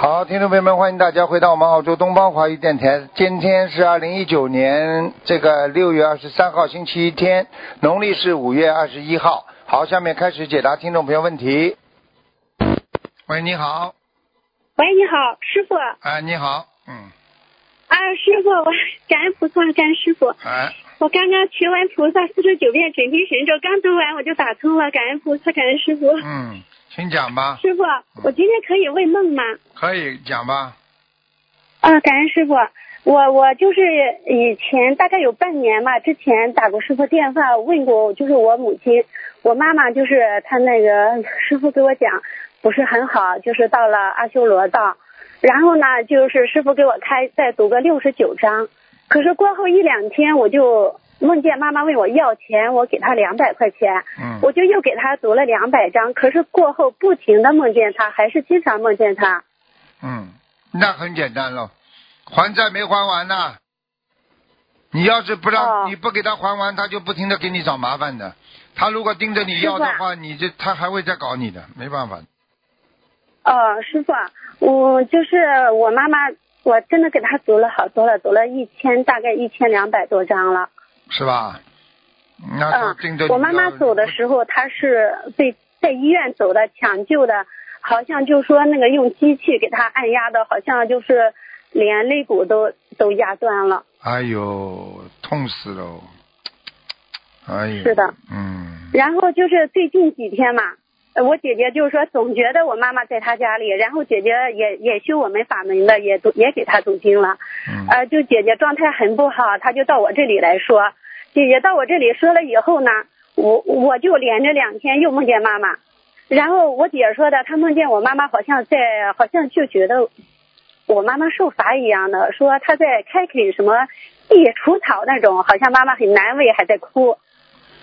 好，听众朋友们，欢迎大家回到我们澳洲东方华语电台。今天是二零一九年这个六月二十三号，星期天，农历是五月二十一号。好，下面开始解答听众朋友问题。喂，你好。喂，你好，师傅。哎，你好，嗯，啊，师傅，我感恩菩萨，感恩师傅。哎，我刚刚学完菩萨四十九遍准提神咒，刚读完我就打通了，感恩菩萨，感恩师傅。嗯，请讲吧，师傅，我今天可以问梦吗？可以讲吧。啊，感恩师傅。我我就是以前大概有半年吧，之前打过师傅电话问过，就是我母亲，我妈妈就是她那个师傅给我讲不是很好，就是到了阿修罗道，然后呢就是师傅给我开再读个六十九章，可是过后一两天我就梦见妈妈问我要钱，我给她两百块钱，嗯，我就又给她读了两百张，可是过后不停的梦见她，还是经常梦见她。嗯，那很简单喽，还债没还完呢。你要是不让、哦你不给他还完，他就不停的给你找麻烦的。他如果盯着你要的话，你这他还会再搞你的，没办法。哦，师傅，我就是我妈妈，我真的给她读了好多了，读了一千，大概一千两百多张了。是吧？那嗯我妈妈走的时候，她是被在医院走的，抢救的，好像就说那个用机器给她按压的，好像就是连肋骨都都压断了。哎呦，痛死了！哎呦，是的，嗯，然后就是最近几天嘛，呃我姐姐就是说总觉得我妈妈在她家里，然后姐姐也也修我们法门的，也读也给她读经了。嗯呃，就姐姐状态很不好，她就到我这里来说，姐姐到我这里说了以后呢，我我就连着两天又梦见妈妈，然后我姐说的，她梦见我妈妈好像在，好像就觉得我妈妈受罚一样的，说她在开垦什么地除草那种，好像妈妈很难为，还在哭。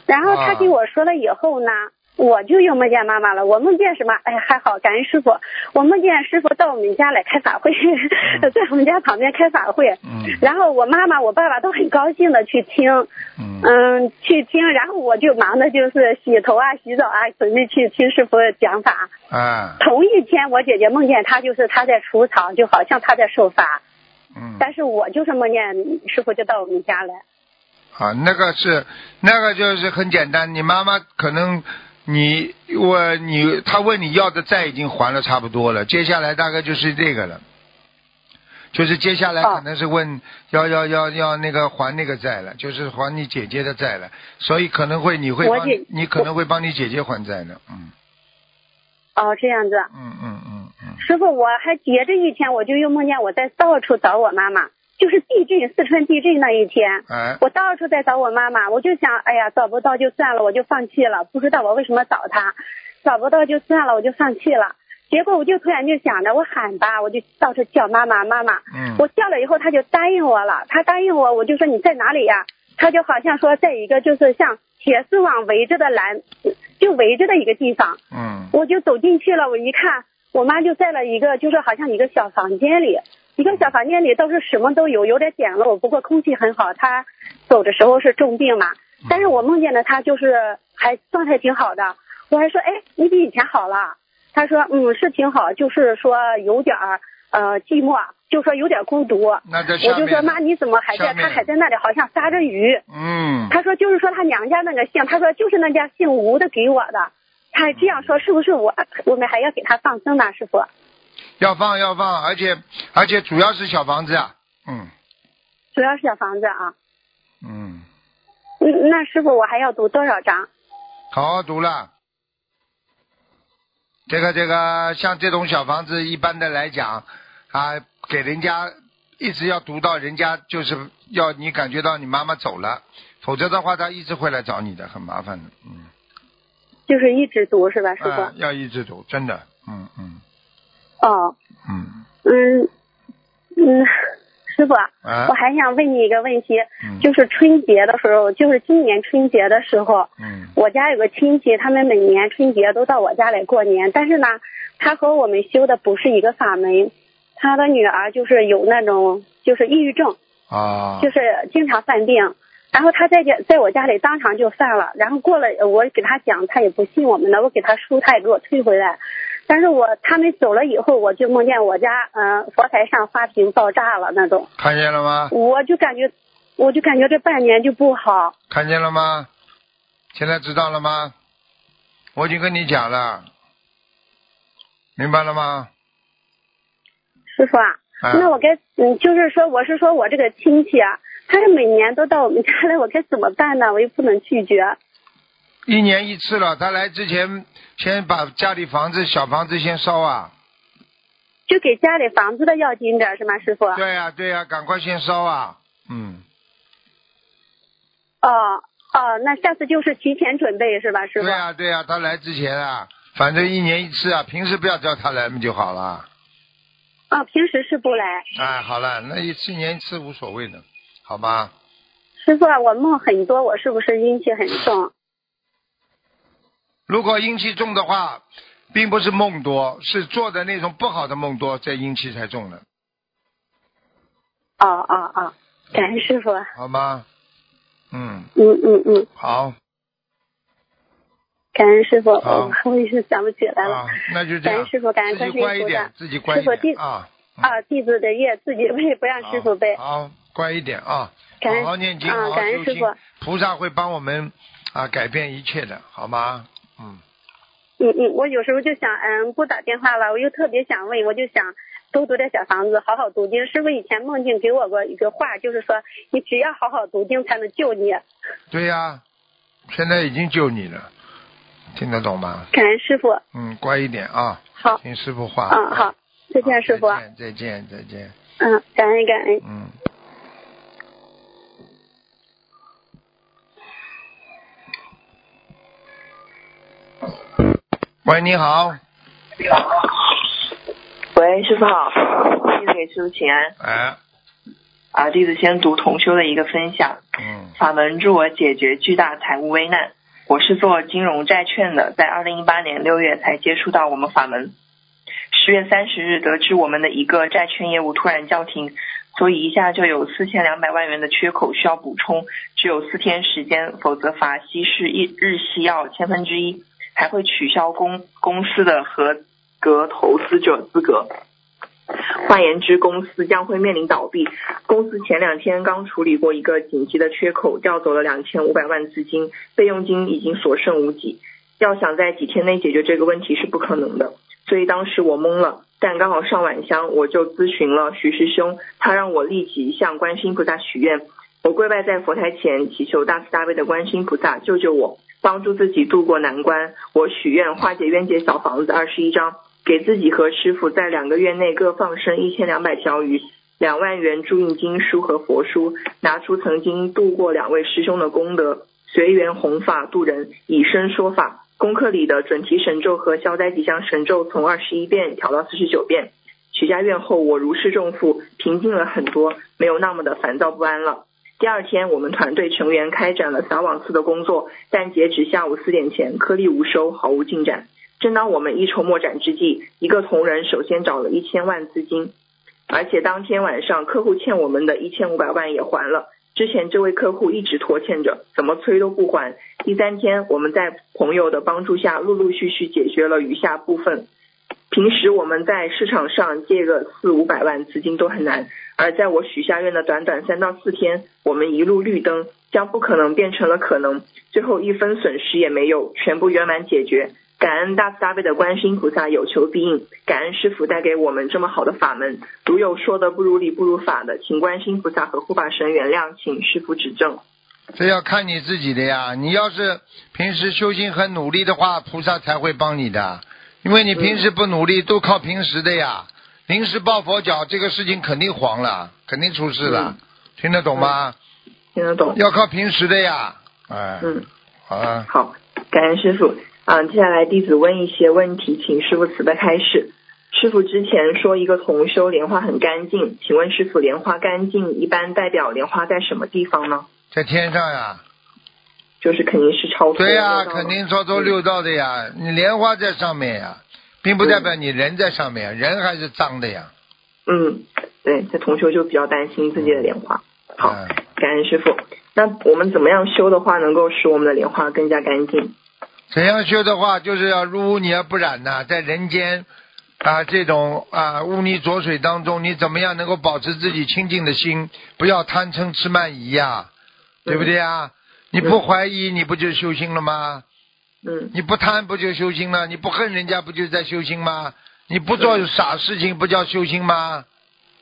然后她啊跟我说了以后呢，我就又梦见妈妈了。我梦见什么？哎，还好，感恩师傅。我梦见师傅到我们家来开法会，在我们家旁边开法会。嗯然后我妈妈、我爸爸都很高兴的去听，嗯嗯，去听。然后我就忙的就是洗头啊、洗澡啊，准备去听师傅讲法。啊同一天，我姐姐梦见她就是她在除草，就好像她在受罚。嗯，但是我就是梦见师傅就到我们家来。啊，那个是那个就是很简单，你妈妈可能你我你他问你要的债已经还了差不多了，接下来大概就是这个了。就是接下来哦可能是问要要要要那个还那个债了，就是还你姐姐的债了，所以可能会你会帮你可能会帮你姐姐还债呢，嗯哦，这样子。嗯嗯嗯嗯，师傅，我还接着一天，我就又梦见我在到处找我妈妈，就是地震，四川地震那一天。哎我到处在找我妈妈，我就想，哎呀，找不到就算了，我就放弃了。不知道我为什么找她，找不到就算了，我就放弃了。结果我就突然就想着，我喊吧，我就到处叫妈妈妈妈。嗯我叫了以后，她就答应我了。她答应我，我就说你在哪里呀？她就好像说在一个就是像铁丝网围着的栏，就围着的一个地方。嗯我就走进去了，我一看，我妈就在了一个，就是好像一个小房间里，一个小房间里倒是什么都有，有点简陋，不过空气很好。他走的时候是重病嘛，但是我梦见的他就是还状态挺好的，我还说，哎，你比以前好了。他说，嗯，是挺好，就是说有点儿呃寂寞，就说有点孤独。那我就说妈，你怎么还在？他还在那里，好像杀着鱼。嗯他说就是说他娘家那个姓，他说就是那家姓吴的给我的。他这样说是不是我我们还要给他放生呢，师傅？要放要放，而且而且主要是小房子啊，嗯主要是小房子啊。嗯，嗯，那师傅我还要读多少章？好好读了。这个这个，像这种小房子，一般的来讲啊，给人家一直要读到人家就是要你感觉到你妈妈走了，否则的话他一直会来找你的，很麻烦的，嗯，就是一直读是吧，师傅？啊要一直读，真的，嗯嗯哦，嗯，嗯嗯，师傅，啊我，还想问你一个问题，嗯就是春节的时候，就是今年春节的时候，嗯我家有个亲戚，他们每年春节都到我家来过年，但是呢，他和我们修的不是一个法门，他的女儿就是有那种就是抑郁症，啊，就是经常犯病。然后他在家在我家里当场就犯了，然后过了我给他讲，他也不信我们的，我给他书他也给我退回来。但是我他们走了以后，我就梦见我家嗯、呃佛台上花瓶爆炸了那种，看见了吗？我就感觉我就感觉这半年就不好。看见了吗？现在知道了吗？我已经跟你讲了，明白了吗？师傅啊，啊那我该嗯，就是说我是说我这个亲戚啊，他是每年都到我们家来，我该怎么办呢？我又不能拒绝。一年一次了，他来之前先把家里房子小房子先烧啊。就给家里房子的要紧点是吗，师傅？对呀、对呀、赶快先烧啊。嗯，哦哦，那下次就是提前准备是吧，师傅？对呀、对呀、他来之前啊，反正一年一次啊，平时不要叫他来嘛就好了。哦，平时是不来。哎，好了，那一次一年一次无所谓的，好吧？师傅啊，我梦很多，我是不是阴气很重？如果阴气重的话，并不是梦多，是做的那种不好的梦多，这阴气才重的，哦哦哦，感恩师傅。好吗？嗯，嗯嗯嗯，好感恩师傅。好我我一时想不起来了。啊，那就这样感恩，师傅，感恩自己观世乖一点音菩萨，。自己乖一点啊。嗯啊，弟子的业自己背，不让师傅背。好，好乖一点啊，感恩好好念经，啊好好师傅，菩萨会帮我们啊改变一切的，好吗？嗯，嗯嗯，我有时候就想，嗯，不打电话了，我又特别想问，我就想多读点小房子，好好读经。师傅以前梦境给我过一个话，就是说，你只要好好读经，才能救你。对呀、现在已经救你了，听得懂吗？感恩师傅。嗯，乖一点啊，好，听师傅话。嗯，好，再见，师傅。再见，再见，再见。嗯，感恩感恩。嗯。喂，你好，喂，师傅好，弟子给师傅请安。哎，啊，弟子先读同修的一个分享，嗯，法门助我解决巨大财务危难。我是做金融债券的，在二零一八年六月才接触到我们法门。十月三十日得知我们的一个债券业务突然叫停，所以一下就有四千两百万元的缺口需要补充，只有四天时间，否则罚息是一日息要千分之一，还会取消公公司的合格投资者资格。换言之，公司将会面临倒闭。公司前两天刚处理过一个紧急的缺口，调走了两千五百万资金，备用金已经所剩无几。要想在几天内解决这个问题是不可能的，所以当时我懵了。但刚好上晚香，我就咨询了徐师兄，他让我立即向观世音菩萨许愿。我跪拜在佛台前，祈求大慈大悲的观世音菩萨救救我，帮助自己渡过难关。我许愿化解冤结小房子二十一张，给自己和师傅在两个月内各放生一千两百条鱼，两万元注印经书和佛书，拿出曾经度过两位师兄的功德，随缘弘法度人，以身说法。功课里的准提神咒和消灾吉祥神咒从二十一遍调到四十九遍。许下愿后，我如释重负，平静了很多，没有那么的烦躁不安了。第二天，我们团队成员开展了撒网次的工作，但截止下午四点前，颗粒无收，毫无进展。正当我们一筹莫展之际，一个同仁首先找了一千万资金，而且当天晚上客户欠我们的一千五百万也还了。之前这位客户一直拖欠着，怎么催都不还。第三天，我们在朋友的帮助下，陆陆续续解决了余下部分。平时我们在市场上借个四五百万资金都很难，而在我许下愿的短短三到四天，我们一路绿灯，将不可能变成了可能，最后一分损失也没有，全部圆满解决。感恩大慈大悲的观世音菩萨有求必应，感恩师傅带给我们这么好的法门。如有说的不如理不如法的，请观世音菩萨和护法神原谅，请师傅指正。这要看你自己的呀。你要是平时修心很努力的话，菩萨才会帮你的。因为你平时不努力，都靠平时的呀。临时抱佛脚，这个事情肯定黄了，肯定出事了。听得懂吗？听得懂？要靠平时的呀。哎，嗯，好了，好，感恩师傅。啊，接下来弟子问一些问题，请师傅慈悲开示。师傅之前说一个同修莲花很干净，请问师傅莲花干净一般代表莲花在什么地方呢？在天上呀，就是肯定是超脱对呀、肯定超脱六道的呀。你莲花在上面呀，并不代表你人在上面，人还是脏的呀。嗯，对，这同修就比较担心自己的莲花。好，嗯感恩师傅。那我们怎么样修的话，能够使我们的莲花更加干净？怎样修的话，就是要入污泥而不染呐、在人间啊这种啊污泥浊水当中，你怎么样能够保持自己清净的心，不要贪嗔痴慢疑呀、对不对呀？你不怀疑，你不就修心了吗？嗯你不贪不就修心了？你不恨人家不就在修心吗？你不做傻事情不叫修心吗？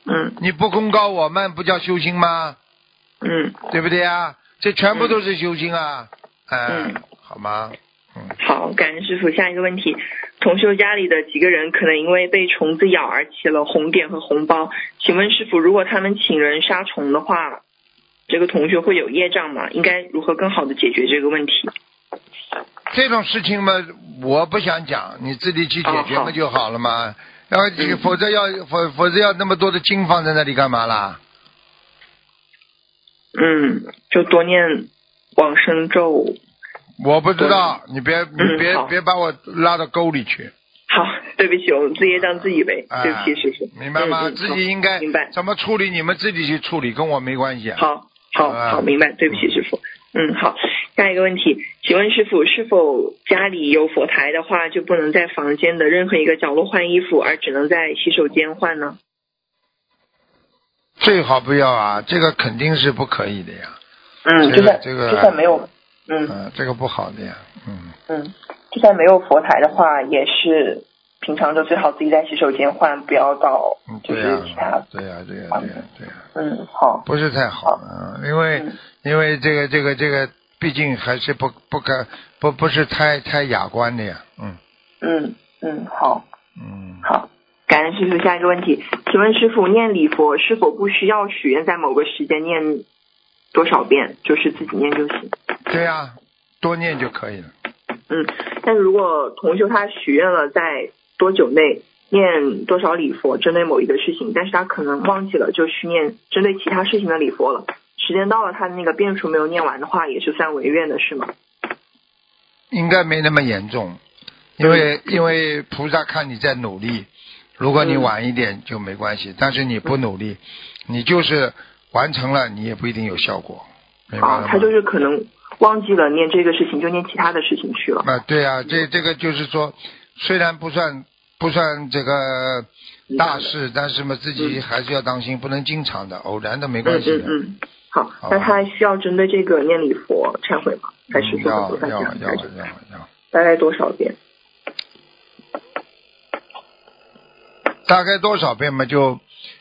嗯你不功高我慢不叫修心吗？嗯，对不对啊？这全部都是修心啊！哎、嗯好吗？嗯，好，感恩师傅。下一个问题，同修家里的几个人可能因为被虫子咬而起了红点和红包，请问师傅，如果他们请人杀虫的话，这个同学会有业障吗？应该如何更好的解决这个问题？这种事情嘛，我不想讲，你自己去解决不就好了嘛。然后这个否则要否否则要那么多的经放在那里干嘛啦？嗯，就多念往生咒。我不知道，你别你别、好别把我拉到沟里去，好，对不起，我们自业障自己背，哎对不起，师傅。明白吗？自己应该明白。怎么处理，你们自己去处理，跟我没关系啊。好，好，啊好，明白。对不起，师傅。嗯，好。下一个问题，请问师傅，是否家里有佛台的话，就不能在房间的任何一个角落换衣服，而只能在洗手间换呢？最好不要啊，这个肯定是不可以的呀。嗯，这就算个这个就算没有，嗯嗯，这个不好的呀。嗯，嗯，就算没有佛台的话，也是平常就最好自己在洗手间换，不要到嗯就、是其他。对呀、对呀、对呀、对呀、嗯，好。不是太好，嗯，因为、嗯因为这个这个这个，毕竟还是不不可不不是太太雅观的呀，嗯嗯嗯，好。嗯，好，感恩师傅。下一个问题，请问师傅念礼佛是否不需要许愿在某个时间念多少遍，就是自己念就行？对呀、多念就可以了。嗯，但如果同修他许愿了在多久内念多少礼佛，针对某一个事情，但是他可能忘记了就去念针对其他事情的礼佛了，时间到了他的那个变数没有念完的话，也是算违愿的是吗？应该没那么严重，因为因为菩萨看你在努力，如果你嗯晚一点就没关系，但是你不努力，你就是完成了，你也不一定有效果，明白了啊吗？，他就是可能忘记了念这个事情，就念其他的事情去了。啊，对啊，这这个就是说，虽然不算不算这个大事，但是嘛，自己还是要当心，不能经常的，偶然的没关系的。嗯嗯嗯，好那他需要针对这个念礼佛忏悔吗？还是说要要要要讲还是要，大概多少遍？大概多少遍嘛？就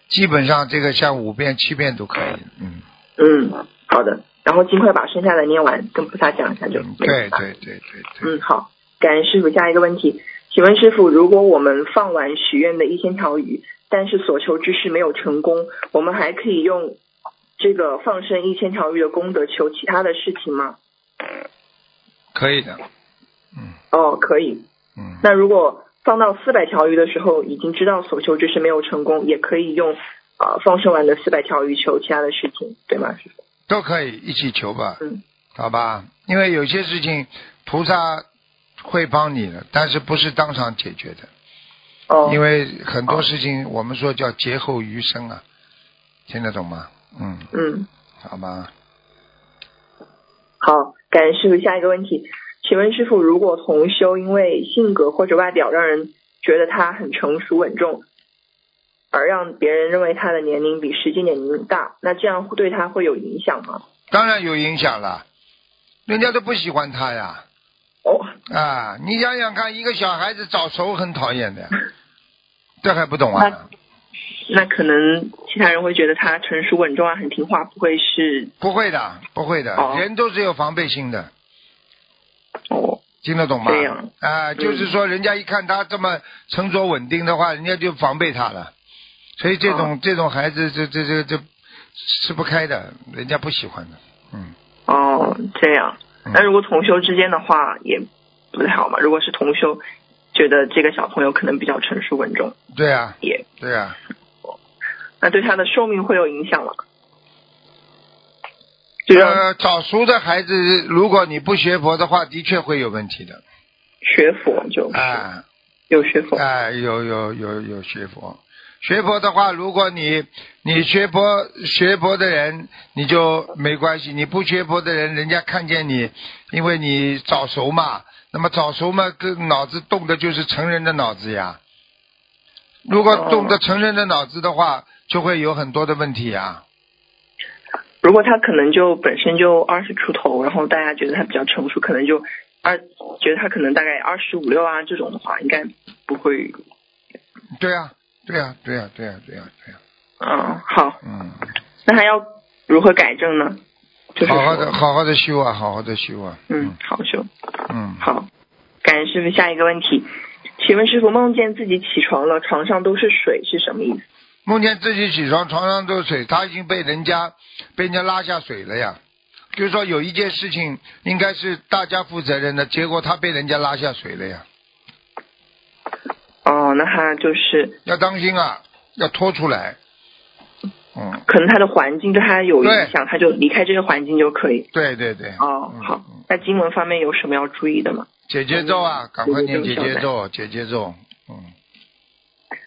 基本上这个像五遍七遍都可以。嗯，嗯，好的。然后尽快把剩下的念完，跟菩萨讲一下就对对对对对。嗯，好，感恩师傅。下一个问题，请问师傅，如果我们放完许愿的一千条鱼，但是所求之事没有成功，我们还可以用这个放生一千条鱼的功德求其他的事情吗？可以的。嗯哦，可以。嗯，那如果放到四百条鱼的时候，已经知道所求之事没有成功，也可以用呃放生完的四百条鱼求其他的事情，对吗，师傅？都可以一起求吧，嗯好吧？因为有些事情菩萨会帮你的，但是不是当场解决的。哦，因为很多事情我们说叫劫后余生啊，听得懂吗？嗯，嗯，好吧。好，感谢师傅。下一个问题，请问师傅，如果同修因为性格或者外表让人觉得他很成熟稳重，而让别人认为他的年龄比实际年龄大，那这样会对他会有影响吗？当然有影响了，人家都不喜欢他呀。哦，啊，你想想看，一个小孩子早熟很讨厌的，这还不懂那啊？那可能其他人会觉得他成熟稳重啊，很听话，不会是不会的，不会的，哦人都是有防备心的，哦，听得懂吗这样？啊，就是说，人家一看他这么沉着稳定的话，人家就防备他了。所以这种、哦这种孩子，这这这这吃不开的，人家不喜欢的。嗯，哦，这样。嗯那如果同修之间的话，也不太好嘛。如果是同修，觉得这个小朋友可能比较成熟稳重，对啊，也对啊，那对他的寿命会有影响吗？就让呃，早熟的孩子，如果你不学佛的话，的确会有问题的。学佛就啊有学佛，啊，有有有有学佛，学佛的话，如果你你学佛学佛的人，你就没关系；你不学佛的人，人家看见你，因为你早熟嘛，那么早熟嘛，跟脑子动的就是成人的脑子呀。如果动的成人的脑子的话，就会有很多的问题呀。如果他可能就本身就二十出头，然后大家觉得他比较成熟，可能就二觉得他可能大概二十五六啊这种的话，应该不会。对呀、对呀、对呀、对呀、对呀、对呀、嗯，好，嗯，那还要如何改正呢？就是好好的好好的修啊，好好的修啊。嗯，好修。嗯，好，感恩师傅。下一个问题，请问师傅梦见自己起床了，床上都是水是什么意思？梦见自己起床，床上都是水，他已经被人家被人家拉下水了呀。就是说有一件事情应该是大家负责任的，结果他被人家拉下水了呀。哦，那他就是要当心啊，要拖出来。嗯，可能他的环境对他有影响，他就离开这个环境就可以。对对对。嗯，哦好嗯。那经文方面有什么要注意的吗？解节奏啊，赶快念解解节奏节奏，解节奏。嗯，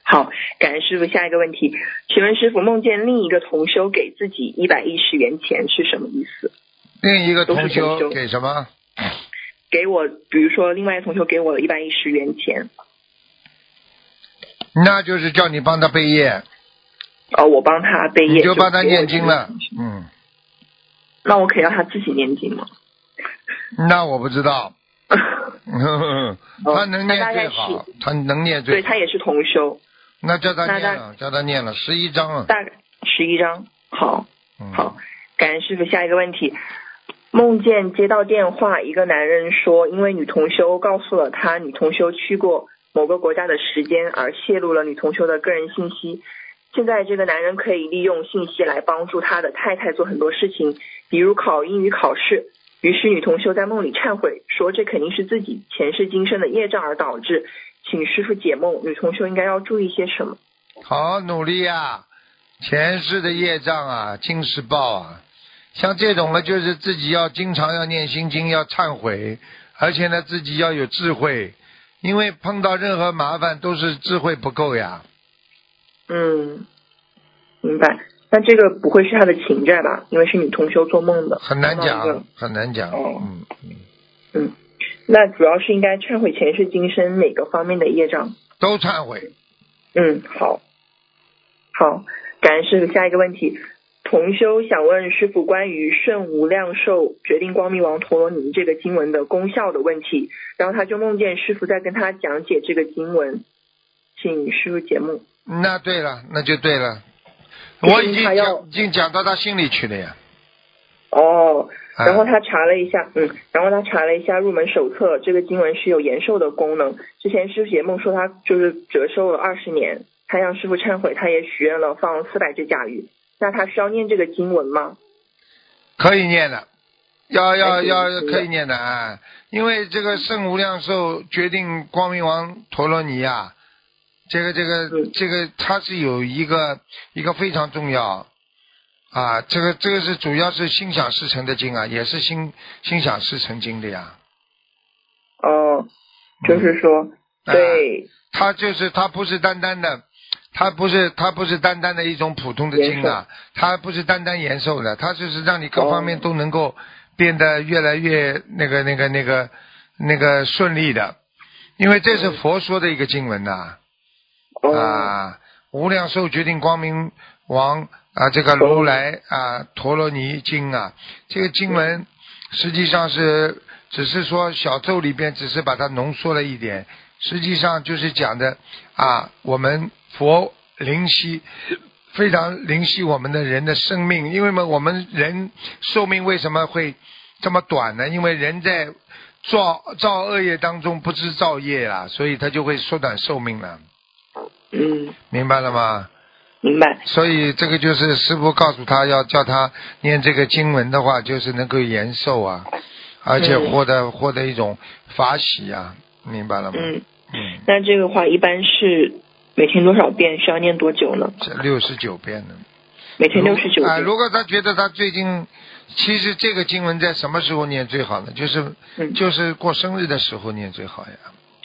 好，感恩师傅。下一个问题，请问师傅梦见另一个同修给自己一百一十元钱是什么意思？另一个同修同修给什么？给我，比如说另外一个同修给我一百一十元钱，那就是叫你帮他背业，哦，我帮他背业，你就帮他念经了。嗯，那我可以让他自己念经吗？那我不知道。他能念最好是，他能念最好。对他也是同修，那叫他念了，叫他念了十一章了。大概十一章。好，嗯好，感恩师傅。下一个问题，梦见接到电话，一个男人说，因为女同修告诉了他女同修去过某个国家的时间，而泄露了女同修的个人信息。现在这个男人可以利用信息来帮助他的太太做很多事情，比如考英语考试。于是女同修在梦里忏悔，说这肯定是自己前世今生的业障而导致，请师傅解梦。女同修应该要注意些什么？好努力呀、前世的业障啊，今世报啊。像这种呢，就是自己要经常要念心经，要忏悔，而且呢，自己要有智慧，因为碰到任何麻烦都是智慧不够呀。嗯，明白。那这个不会是他的情债吧？因为是你同修做梦的，很难讲，很难讲。哦嗯嗯，嗯，那主要是应该忏悔前世今生哪个方面的业障？都忏悔。嗯，好，好，感恩师傅。下一个问题，同修想问师傅关于圣无量寿决定光明王陀罗尼这个经文的功效的问题，然后他就梦见师傅在跟他讲解这个经文，请师傅节目。那对了，那就对了。我已经讲，已经讲到他心里去了呀。哦，啊然后他查了一下，嗯，然后他查了一下入门手册，这个经文是有延寿的功能。之前师傅解梦说他就是折寿了二十年，他向师傅忏悔，他也许愿了放四百只甲鱼。那他需要念这个经文吗？可以念的，要要要可以念的啊！因为这个圣无量寿决定光明王陀罗尼啊，这个这个嗯这个它是有一个一个非常重要啊，这个这个是主要是心想事成的经啊，也是心心想事成经的呀。哦，就是说，啊对，它就是它不是单单的，它不是它不是单单的一种普通的经啊，它不是单单延寿的，它就是让你各方面哦都能够变得越来越那个那个那个那个顺利的，因为这是佛说的一个经文呐。哦，啊，无量寿决定光明王啊，这个如来啊陀罗尼经啊，这个经文实际上是只是说小咒里边只是把它浓缩了一点，实际上就是讲的啊，我们佛灵犀非常灵犀我们的人的生命，因为嘛，我们人寿命为什么会这么短呢？因为人在造造恶业当中不知造业啦，所以他就会缩短寿命了，嗯，明白了吗？明白。所以这个就是师傅告诉他要叫他念这个经文的话，就是能够延寿啊，而且嗯获得获得一种法喜啊，明白了吗？嗯，嗯，那这个话一般是每天多少遍？需要念多久呢？这六十九遍呢。每天六十九啊、遍。如果他觉得他最近，其实这个经文在什么时候念最好呢？就是、嗯就是过生日的时候念最好呀。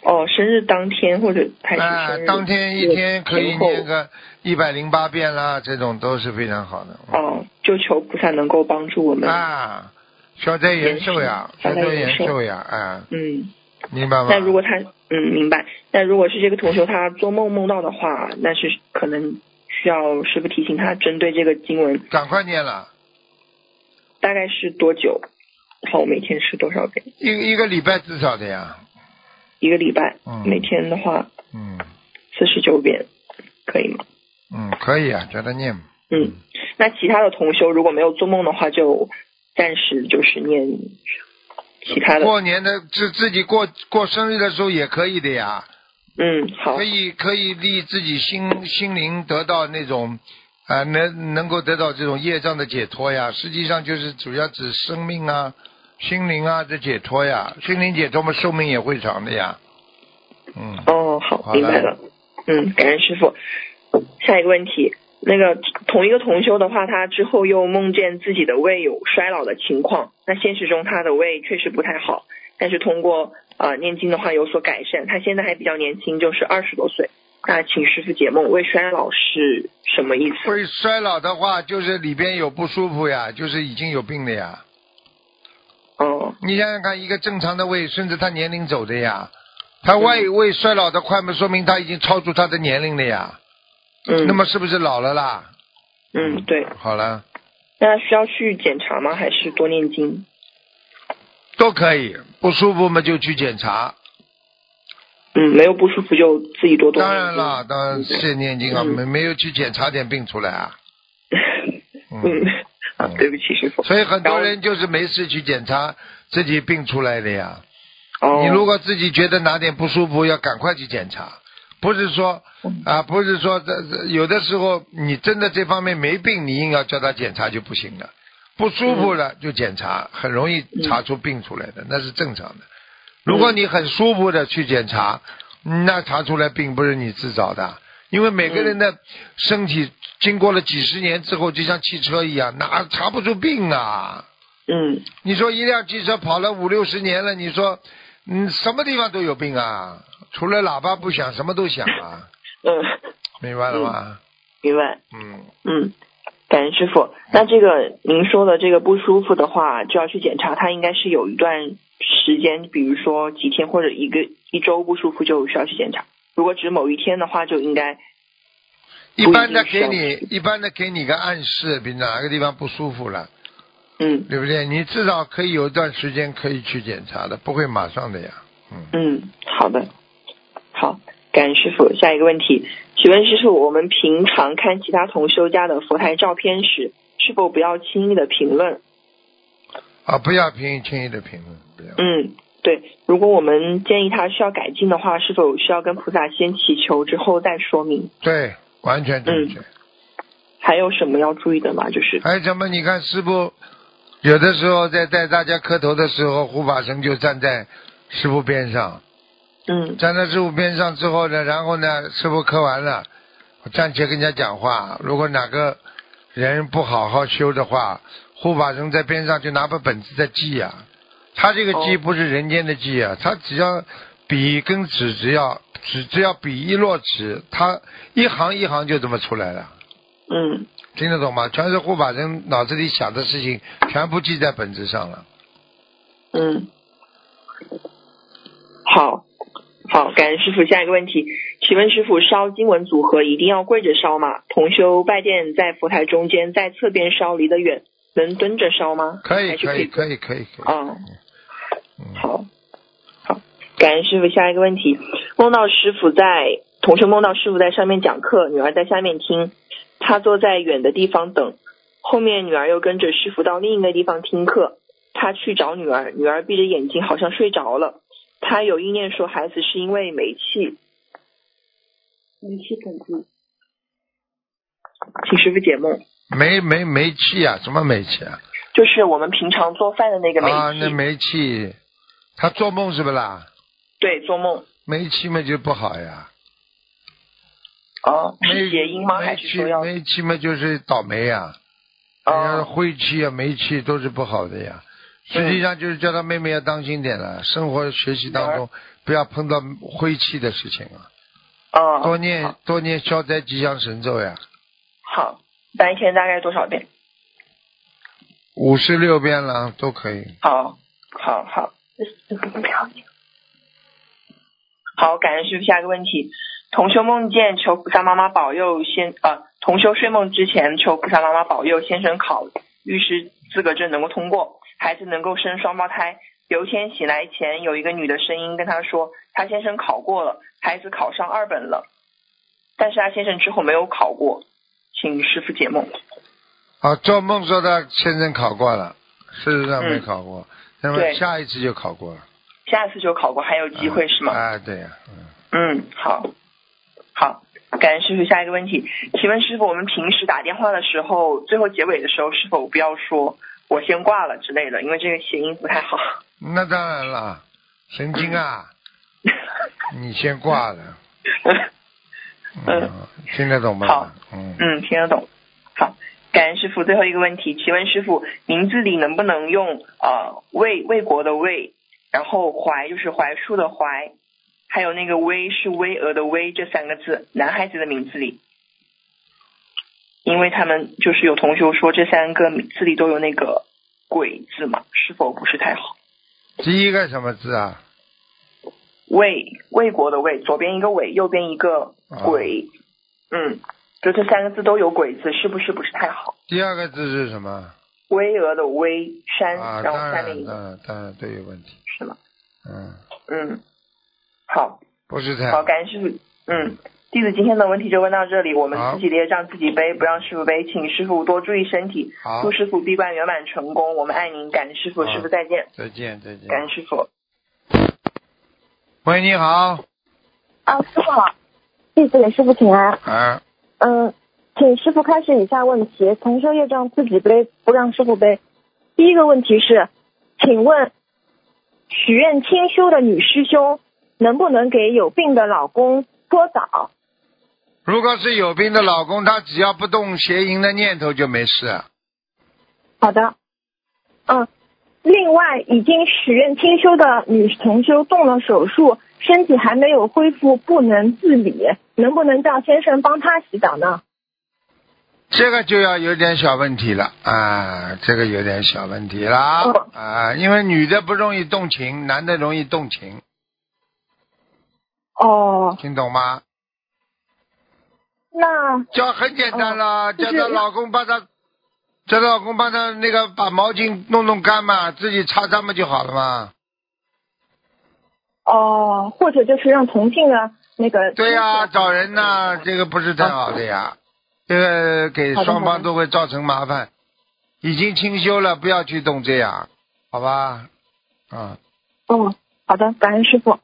哦，生日当天或者还是啊、生日当天一天可以念个一百零八遍啦，这种都是非常好的。哦，就求菩萨能够帮助我们。啊，消灾延寿呀，消消灾延寿呀，啊，嗯，明白吗？那如果他嗯明白，那如果是这个同学他做梦梦到的话，那是可能需要师傅提醒他针对这个经文赶快念了，大概是多久，然后每天是多少遍？一一个礼拜至少的呀。一个礼拜，嗯每天的话嗯四十九遍，可以吗？嗯，可以啊，叫他念。嗯，那其他的同修如果没有做梦的话，就暂时就是念其他的。过年的自自己过过生日的时候也可以的呀，嗯，好可，以可以利自己心心灵得到那种啊、能能够得到这种业障的解脱呀。实际上就是主要指生命啊、心灵啊的解脱呀。心灵解脱嘛，寿命也会长的呀。嗯，哦，好，好明白了。嗯，感恩师傅。下一个问题，那个同一个同修的话，他之后又梦见自己的胃有衰老的情况。那现实中他的胃确实不太好，但是通过呃念经的话有所改善。他现在还比较年轻，就是二十多岁。那请师傅解梦，胃衰老是什么意思？胃衰老的话，就是里边有不舒服呀，就是已经有病了呀。哦，你想想看，一个正常的胃顺着他年龄走的呀，他胃胃衰老的快嘛，说明他已经超出他的年龄了呀。嗯，那么是不是老了啦？嗯对，好了，那需要去检查吗？还是多念经？都可以，不舒服嘛就去检查。嗯，没有不舒服就自己多多。当然了，当然是念经啊，嗯没没有去检查点病出来啊。嗯，啊，对不起，师傅。所以很多人就是没事去检查自己病出来的呀。哦，你如果自己觉得哪点不舒服，要赶快去检查，不是说嗯啊，不是说这这有的时候你真的这方面没病，你硬要叫他检查就不行了。不舒服了就检查，很容易查出病出来的，那是正常的。如果你很舒服的去检查，那查出来病不是你自找的，因为每个人的身体经过了几十年之后，就像汽车一样，哪查不出病啊？嗯你说一辆汽车跑了五六十年了，你说，嗯，什么地方都有病啊？除了喇叭不响，什么都响啊，嗯，明白了吗？明白。嗯，嗯，感恩师傅。那这个您说的这个不舒服的话，就要去检查，它应该是有一段时间，比如说几天或者一个一周不舒服就需要去检查。如果只某一天的话，就应该一般的给你，一般的给你个暗示，比如哪个地方不舒服了，嗯对不对？你至少可以有一段时间可以去检查的，不会马上的呀。嗯，嗯，好的，好，感恩师傅。下一个问题，请问师傅，我们平常看其他同修家的佛台照片时，是否不要轻易的评论？啊，不要轻易轻易的评论，不要。嗯，对。如果我们建议他需要改进的话，是否需要跟菩萨先祈求之后再说明？对，完全正确。还有什么要注意的吗？就是还有什么？你看师傅有的时候在带大家磕头的时候，护法神就站在师傅边上，嗯站在师傅边上之后呢，然后呢，师傅磕完了，我站起来跟人家讲话。如果哪个人不好好修的话，护法神在边上就拿本本子在记呀、他这个记哦不是人间的记啊，他只要笔跟纸只要只只要笔一落纸，他一行一行就这么出来了。嗯听得懂吗？全是护法神脑子里想的事情，全部记在本子上了。嗯，好，好，感恩师傅。下一个问题，请问师傅，烧经文组合一定要跪着烧吗？同修拜殿在佛台中间，在侧边烧，离得远，能蹲着烧吗？可以，可以，可以，可以，可以。哦，嗯好，好，感恩师傅。下一个问题，梦到师傅在同修梦到师傅在上面讲课，女儿在下面听，他坐在远的地方等，后面女儿又跟着师傅到另一个地方听课，他去找女儿，女儿闭着眼睛好像睡着了，他有意念说孩子是因为煤气，煤气等级，请师傅解梦，煤煤煤气啊，什么煤气啊？就是我们平常做饭的那个煤气，啊，那煤气，他做梦是不啦？对，做梦，煤气嘛就不好呀。哦，没是谐音吗？还是说要？煤气嘛就是倒霉呀。人家哦，晦气啊、煤气都是不好的呀。实际上就是叫他妹妹要当心点了，生活学习当中不要碰到晦气的事情啊，哦，多念多念消灾吉祥神咒呀，好，白天大概多少遍？五十六遍了都可以。好，好，好，好，感恩师傅。下一个问题，同修梦见求菩萨妈妈保佑先呃，同修睡梦之前求菩萨妈妈保佑先生考律师资格证能够通过，孩子能够生双胞胎。有一天醒来前，有一个女的声音跟他说，他先生考过了，孩子考上二本了，但是他先生之后没有考过，请师傅解梦。啊，做梦说他先生考过了，事实上没嗯考过，那么下一次就考过了。下次就考过，还有机会是吗？啊，对呀、嗯，嗯，好，好，感恩师傅。下一个问题，请问师傅，我们平时打电话的时候，最后结尾的时候是否不要说“我先挂了”之类的，因为这个谐音不太好。那当然了，神经啊，你先挂了，嗯，听得懂吗？好，嗯，嗯，听得懂。好，感恩师傅。最后一个问题，请问师傅，名字里能不能用呃魏魏国的魏，然后槐就是槐树的槐，还有那个巍是巍峨的巍这三个字，男孩子的名字里，因为他们就是有同学说这三个名字里都有那个鬼字嘛，是否不是太好？第一个什么字啊？魏魏国的魏，左边一个伟，右边一个鬼，嗯，就这三个字都有鬼字，是不是不是太好？第二个字是什么？巍峨的巍，山，啊，然后下面一个当然当然都有问题，是吗？嗯，嗯，好，不是太好，感谢师傅。嗯，弟子今天的问题就问到这里，我们自己的业障自己背，不让师傅背，请师傅多注意身体，好祝，师傅闭关圆满成功。我们爱您，感恩师傅，师傅再见，再见再见。感恩师傅。喂，你好，啊，师傅好，弟子给师傅请安。啊，嗯，请师傅开始以下问题，同修业障自己背，不让师傅背。第一个问题是，请问许愿清修的女师兄能不能给有病的老公搓澡？如果是有病的老公，他只要不动邪淫的念头就没事。好的。嗯，另外，已经许愿清修的女同修动了手术，身体还没有恢复，不能自理，能不能叫先生帮她洗澡呢？这个就要有点小问题了啊，这个有点小问题了哦啊，因为女的不容易动情，男的容易动情，哦，听懂吗？那叫很简单了，叫她老公帮她，叫她老公帮她那个把毛巾弄弄干嘛，自己擦擦嘛就好了嘛。哦，或者就是让同性的那个对呀、找人呐、这个不是太好的呀，这个给双方都会造成麻烦。已经清修了，不要去动这样，好吧？嗯，哦，好的，感恩师傅。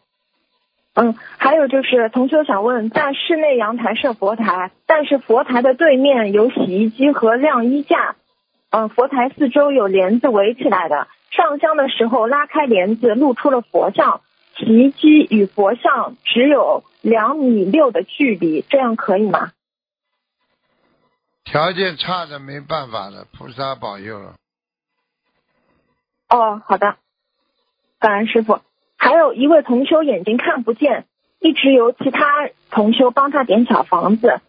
嗯，还有就是同学想问，在室内阳台设佛台，但是佛台的对面有洗衣机和晾衣架，嗯，佛台四周有帘子围起来的，上香的时候拉开帘子，露出了佛像，洗衣机与佛像只有两米六的距离，这样可以吗？条件差的没办法了，菩萨保佑了。哦，好的，感恩师傅。还有一位同修眼睛看不见，一直由其他同修帮他点小房子，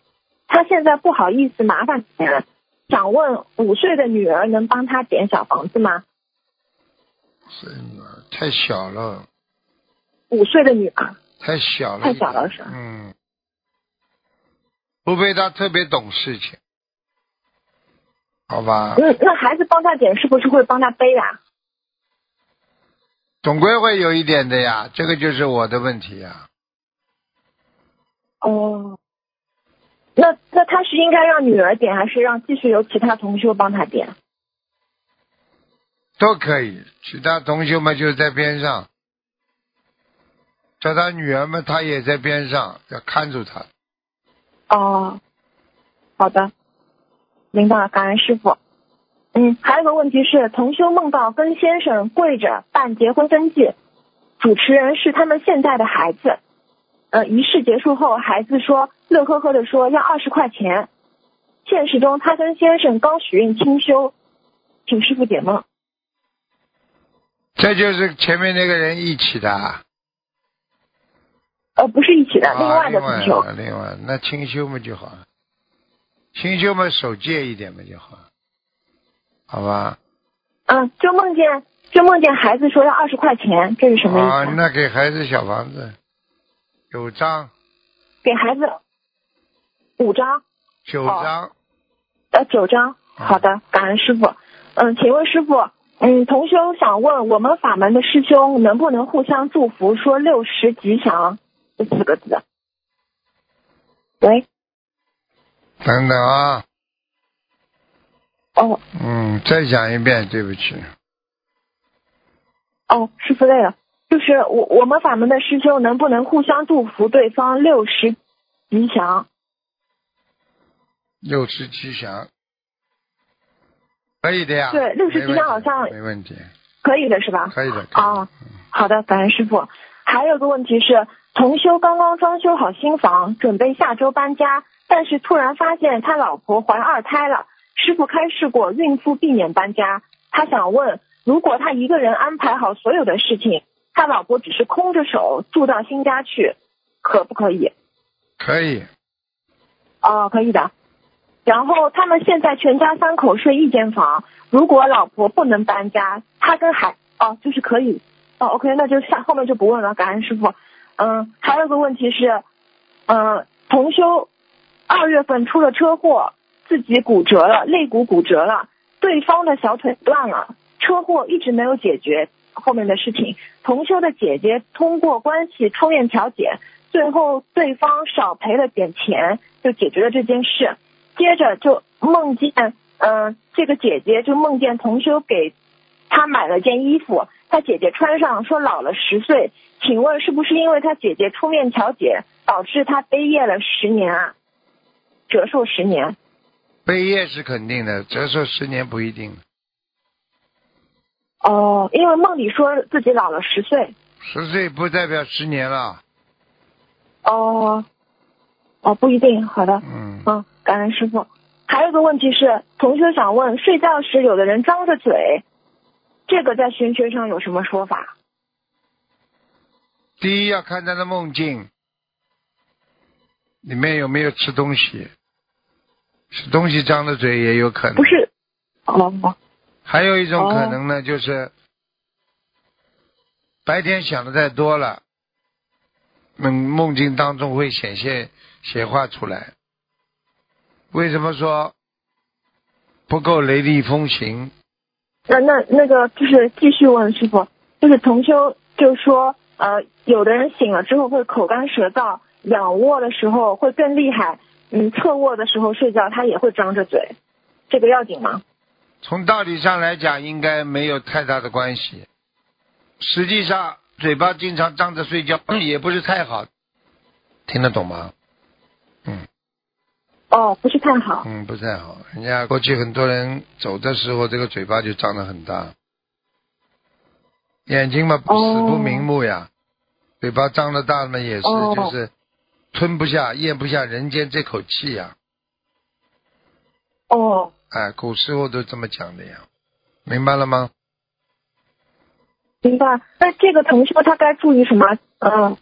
他现在不好意思麻烦你们，想问五岁的女儿能帮他点小房子吗？是吗？太小了，五岁的女儿，太小了。太小了是吧嗯，除非他特别懂事情，好吧？嗯，那孩子帮他点是不是会帮他背啊？总归会有一点的呀，这个就是我的问题呀。哦，那那他是应该让女儿点，还是让继续由其他同修帮他点？都可以，其他同学们就在边上，叫他女儿们，他也在边上，要看住他。哦，好的，明白了，感恩师傅。嗯，还有个问题是，同修梦到跟先生跪着办结婚登记，主持人是他们现在的孩子，呃，仪式结束后，孩子说乐呵呵的说要二十块钱。现实中，他跟先生刚许愿清修，请师傅解梦。这就是前面那个人一起的啊，呃，不是一起的，啊另外的另外同修。另外那清修嘛就好了，清修嘛守戒一点嘛就好，好吧？嗯，就梦见就梦见孩子说要二十块钱，这是什么意思啊，啊？那给孩子小房子九张，给孩子五张，九哦张，呃，九张。好的，感恩师傅。嗯，请问师傅，嗯，同修想问，我们法门的师兄能不能互相祝福，说六十吉祥这四个字？喂，等等啊，哦嗯，再讲一遍，对不起，哦，师傅累了。就是我我们法门的师兄能不能互相祝福对方六十吉祥？六十吉祥，可以的呀，对六十吉祥好像没问题，可以的是吧？可以的，啊哦，好的，感恩师傅。还有个问题是，同修刚刚装修好新房，准备下周搬家，但是突然发现他老婆怀二胎了。师傅开示过，孕妇避免搬家。他想问，如果他一个人安排好所有的事情，他老婆只是空着手住到新家去，可不可以？可以，哦，可以的。然后他们现在全家三口睡一间房，如果老婆不能搬家，他跟孩哦就是可以哦，OK，那就下后面就不问了，感恩师傅。嗯，还有个问题是，嗯，同修二月份出了车祸，自己骨折了，肋骨骨折了，对方的小腿断了，车祸一直没有解决后面的事情。同修的姐姐通过关系出面调解，最后对方少赔了点钱，就解决了这件事。接着就梦见，嗯、这个姐姐就梦见同修给她买了件衣服，她姐姐穿上说老了十岁，请问是不是因为她姐姐出面调解，导致她悲业了十年啊？折寿十年。背业是肯定的，折寿十年不一定，哦，因为梦里说自己老了十岁。十岁不代表十年了，哦，哦，不一定。好的，嗯，嗯，感恩师傅。还有个问题是，同学想问，睡觉时有的人张着嘴，这个在玄学上有什么说法？第一要看他的梦境，里面有没有吃东西，吃东西张着嘴也有可能。不是，哦，还有一种哦可能呢，就是白天想的太多了，梦梦境当中会显现显化出来。为什么说不够雷厉风行？那那那个就是继续问师傅，就是同修就说，呃，有的人醒了之后会口干舌燥，仰卧的时候会更厉害，嗯，侧卧的时候睡觉他也会张着嘴，这个要紧吗？从道理上来讲，应该没有太大的关系。实际上，嘴巴经常张着睡觉也不是太好，听得懂吗？嗯哦，不是太好。嗯，不太好。人家过去很多人走的时候，这个嘴巴就张得很大，眼睛嘛死哦不瞑目呀，嘴巴张得大嘛也是，哦就是吞不下、咽不下人间这口气呀。哦，哎，古时候都这么讲的呀，明白了吗？明白。那这个同学他该注意什么？嗯，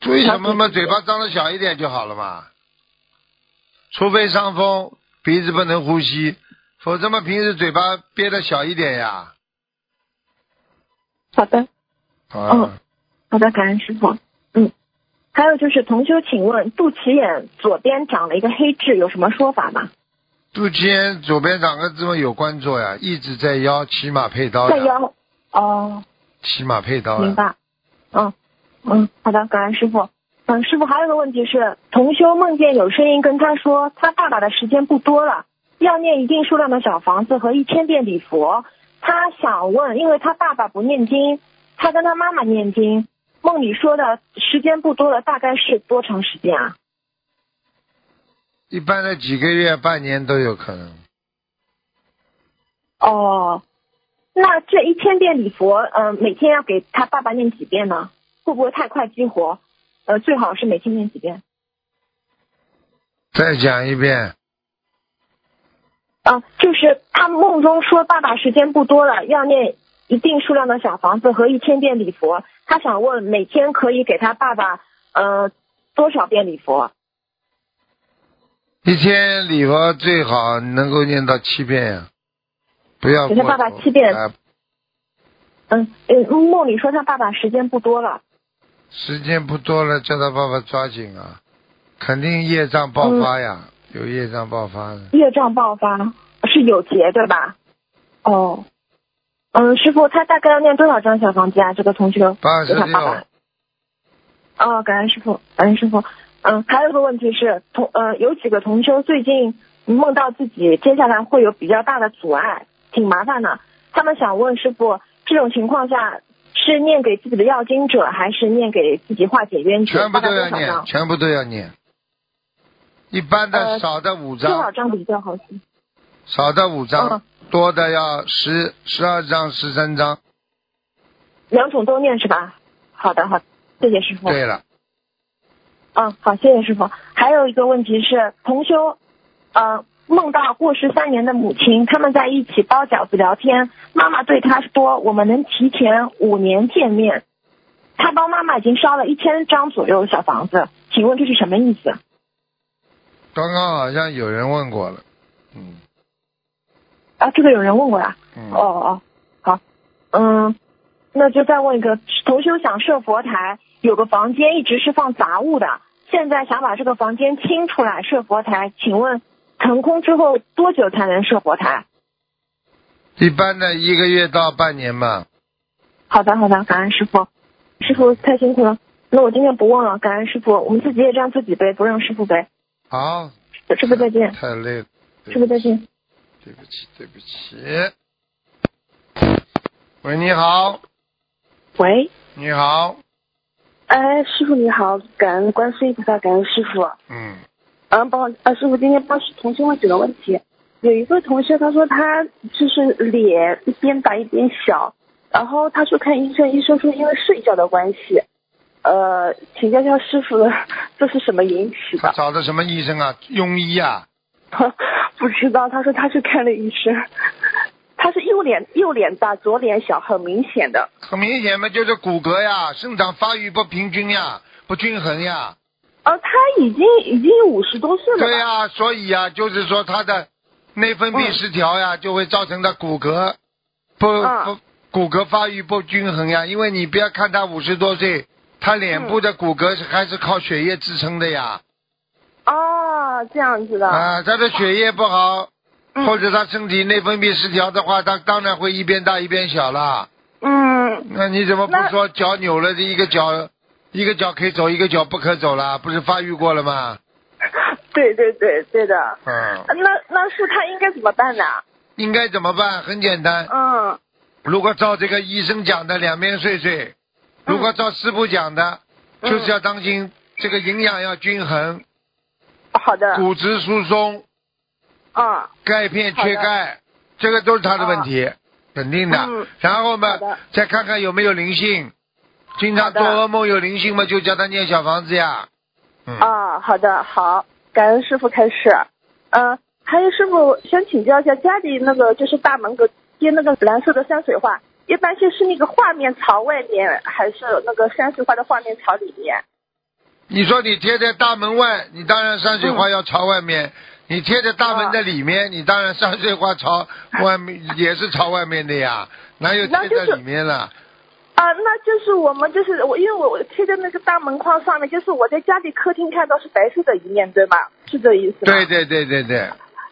注意什么嘛？嘴巴张的小一点就好了嘛。除非伤风，鼻子不能呼吸，否则嘛，平时嘴巴憋的小一点呀。好的，啊，嗯好的，感恩师傅。嗯，还有就是同修，请问肚脐眼左边长了一个黑痣，有什么说法吗？肚脐眼左边长个这么有关注呀，一直在腰，骑马配刀，在腰。哦，骑马配刀。明白。嗯嗯，好的，感恩师傅。嗯，师傅还有个问题是，同修梦见有声音跟他说，他爸爸的时间不多了，要念一定数量的小房子和一千遍礼佛。他想问，因为他爸爸不念经，他跟他妈妈念经，梦里说的时间不多了，大概是多长时间啊？一般的几个月、半年都有可能。哦，那这一千遍礼佛，嗯、每天要给他爸爸念几遍呢？会不会太快激活？呃，最好是每天念几遍？再讲一遍。啊，就是他梦中说爸爸时间不多了，要念一定数量的小房子和一千遍礼佛。他想问每天可以给他爸爸呃多少遍礼佛？一天礼佛最好能够念到七遍呀，不要给他爸爸七遍啊嗯嗯，梦里说他爸爸时间不多了。时间不多了，叫他爸爸抓紧啊，肯定业障爆发呀，有业障爆发的。业障爆发是有劫对吧？哦，嗯，师傅，他大概要念多少张小房子啊？这个同学八十给他爸哦，感恩师傅，感恩师傅。嗯，还有一个问题是，同呃有几个同修最近梦到自己接下来会有比较大的阻碍，挺麻烦的。他们想问师傅，这种情况下是念给自己的要经者，还是念给自己化解冤结？全部都要念？全部都要念。一般的呃少的五张多少张，张比较好些？少的五张嗯，多的要十十二张、十三张。两种都念是吧？好的，好的，谢谢师傅。对了，嗯，好，谢谢师傅。还有一个问题是，同修，呃，梦到过世三年的母亲，他们在一起包饺子聊天，妈妈对他说：“我们能提前五年见面。”他帮妈妈已经烧了一千张左右的小房子，请问这是什么意思？刚刚好像有人问过了，嗯啊，这个有人问过呀、嗯。哦哦，好，嗯，那就再问一个，同修想设佛台，有个房间一直是放杂物的，现在想把这个房间清出来设佛台，请问腾空之后多久才能设佛台？一般的一个月到半年吧。好的好的，感恩师傅，师傅太辛苦了，那我今天不问了，感恩师傅，我们自己也这样自己背，不让师傅背，好，师傅再见，太累了，师傅再见。对不起，对不起。喂，你好，喂，你好，哎，师傅你好，感恩观世音菩萨，感恩师傅。嗯，嗯，帮我啊，师傅今天帮同学问几个问题。有一个同学他说他就是脸一边大一边小，然后他说看医生，医生说因为睡觉的关系。呃，请教一下师傅，这是什么引起他的？找的什么医生啊？庸医啊？不知道，他说他去看了医生，他是右脸右脸大，左脸小，很明显的。很明显嘛，就是骨骼呀，生长发育不平均呀，不均衡呀。呃，他已经已经五十多岁了？对呀、所以呀、就是说他的内分泌失调呀，就会造成他骨骼不嗯不骨骼发育不均衡呀。因为你不要看他五十多岁，他脸部的骨骼是还是靠血液支撑的呀。哦，这样子的。啊，他的血液不好，嗯或者他身体内分泌失调的话，他当然会一边大一边小了。嗯，那你怎么不说脚扭了，这一个脚一个脚可以走，一个脚不可走了？不是发育过了吗？对对对对的。嗯，那那是他应该怎么办呢？应该怎么办？很简单，嗯如果照这个医生讲的两边睡睡，如果照师傅讲的，嗯就是要当心这个营养要均衡，好的。骨质疏松，啊钙片缺钙，这个都是他的问题，肯定的。嗯然后嘛，再看看有没有灵性，经常做噩梦有灵性嘛，就叫他念小房子呀。嗯，啊，好的好，感恩师傅开始。嗯，还有师傅想请教一下，家里那个就是大门口贴那个蓝色的山水画，一般就是那个画面朝外面，还是那个山水画的画面朝里面？你说你贴在大门外，你当然山水嗯画要朝外面；你贴在大门的里面，你当然山水画朝外面也是朝外面的呀，哪有贴在里面了？啊，那就是我们就是我，因为我我贴在那个大门框上面，就是我在家里客厅看到是白色的一面，对吗？是这意思吗？对。对对对对，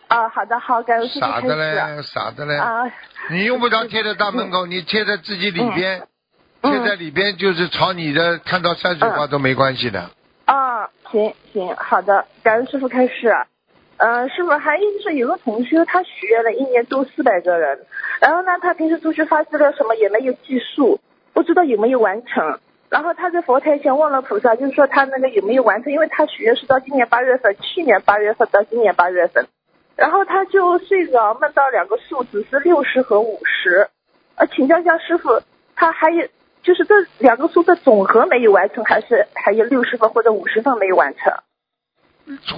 啊，好的，好，感恩师傅傻。的嘞，傻的嘞。啊，你用不着贴在大门口，你贴在自己里边，嗯贴在里边就是朝你的看到山水画都没关系的。啊，行行，好的，感恩师傅开始。呃，师傅，还有就是有个同学他许愿了一年度四百个人，然后呢，他平时出去发资料什么也没有计数，不知道有没有完成。然后他在佛台前问了菩萨，就是说他那个有没有完成，因为他许愿是到今年八月份，去年八月份到今年八月份，然后他就睡着梦到两个数字是六十和五十，呃，请教一下师傅，他还有就是这两个数的总和没有完成，还是还有六十份或者五十份没有完成？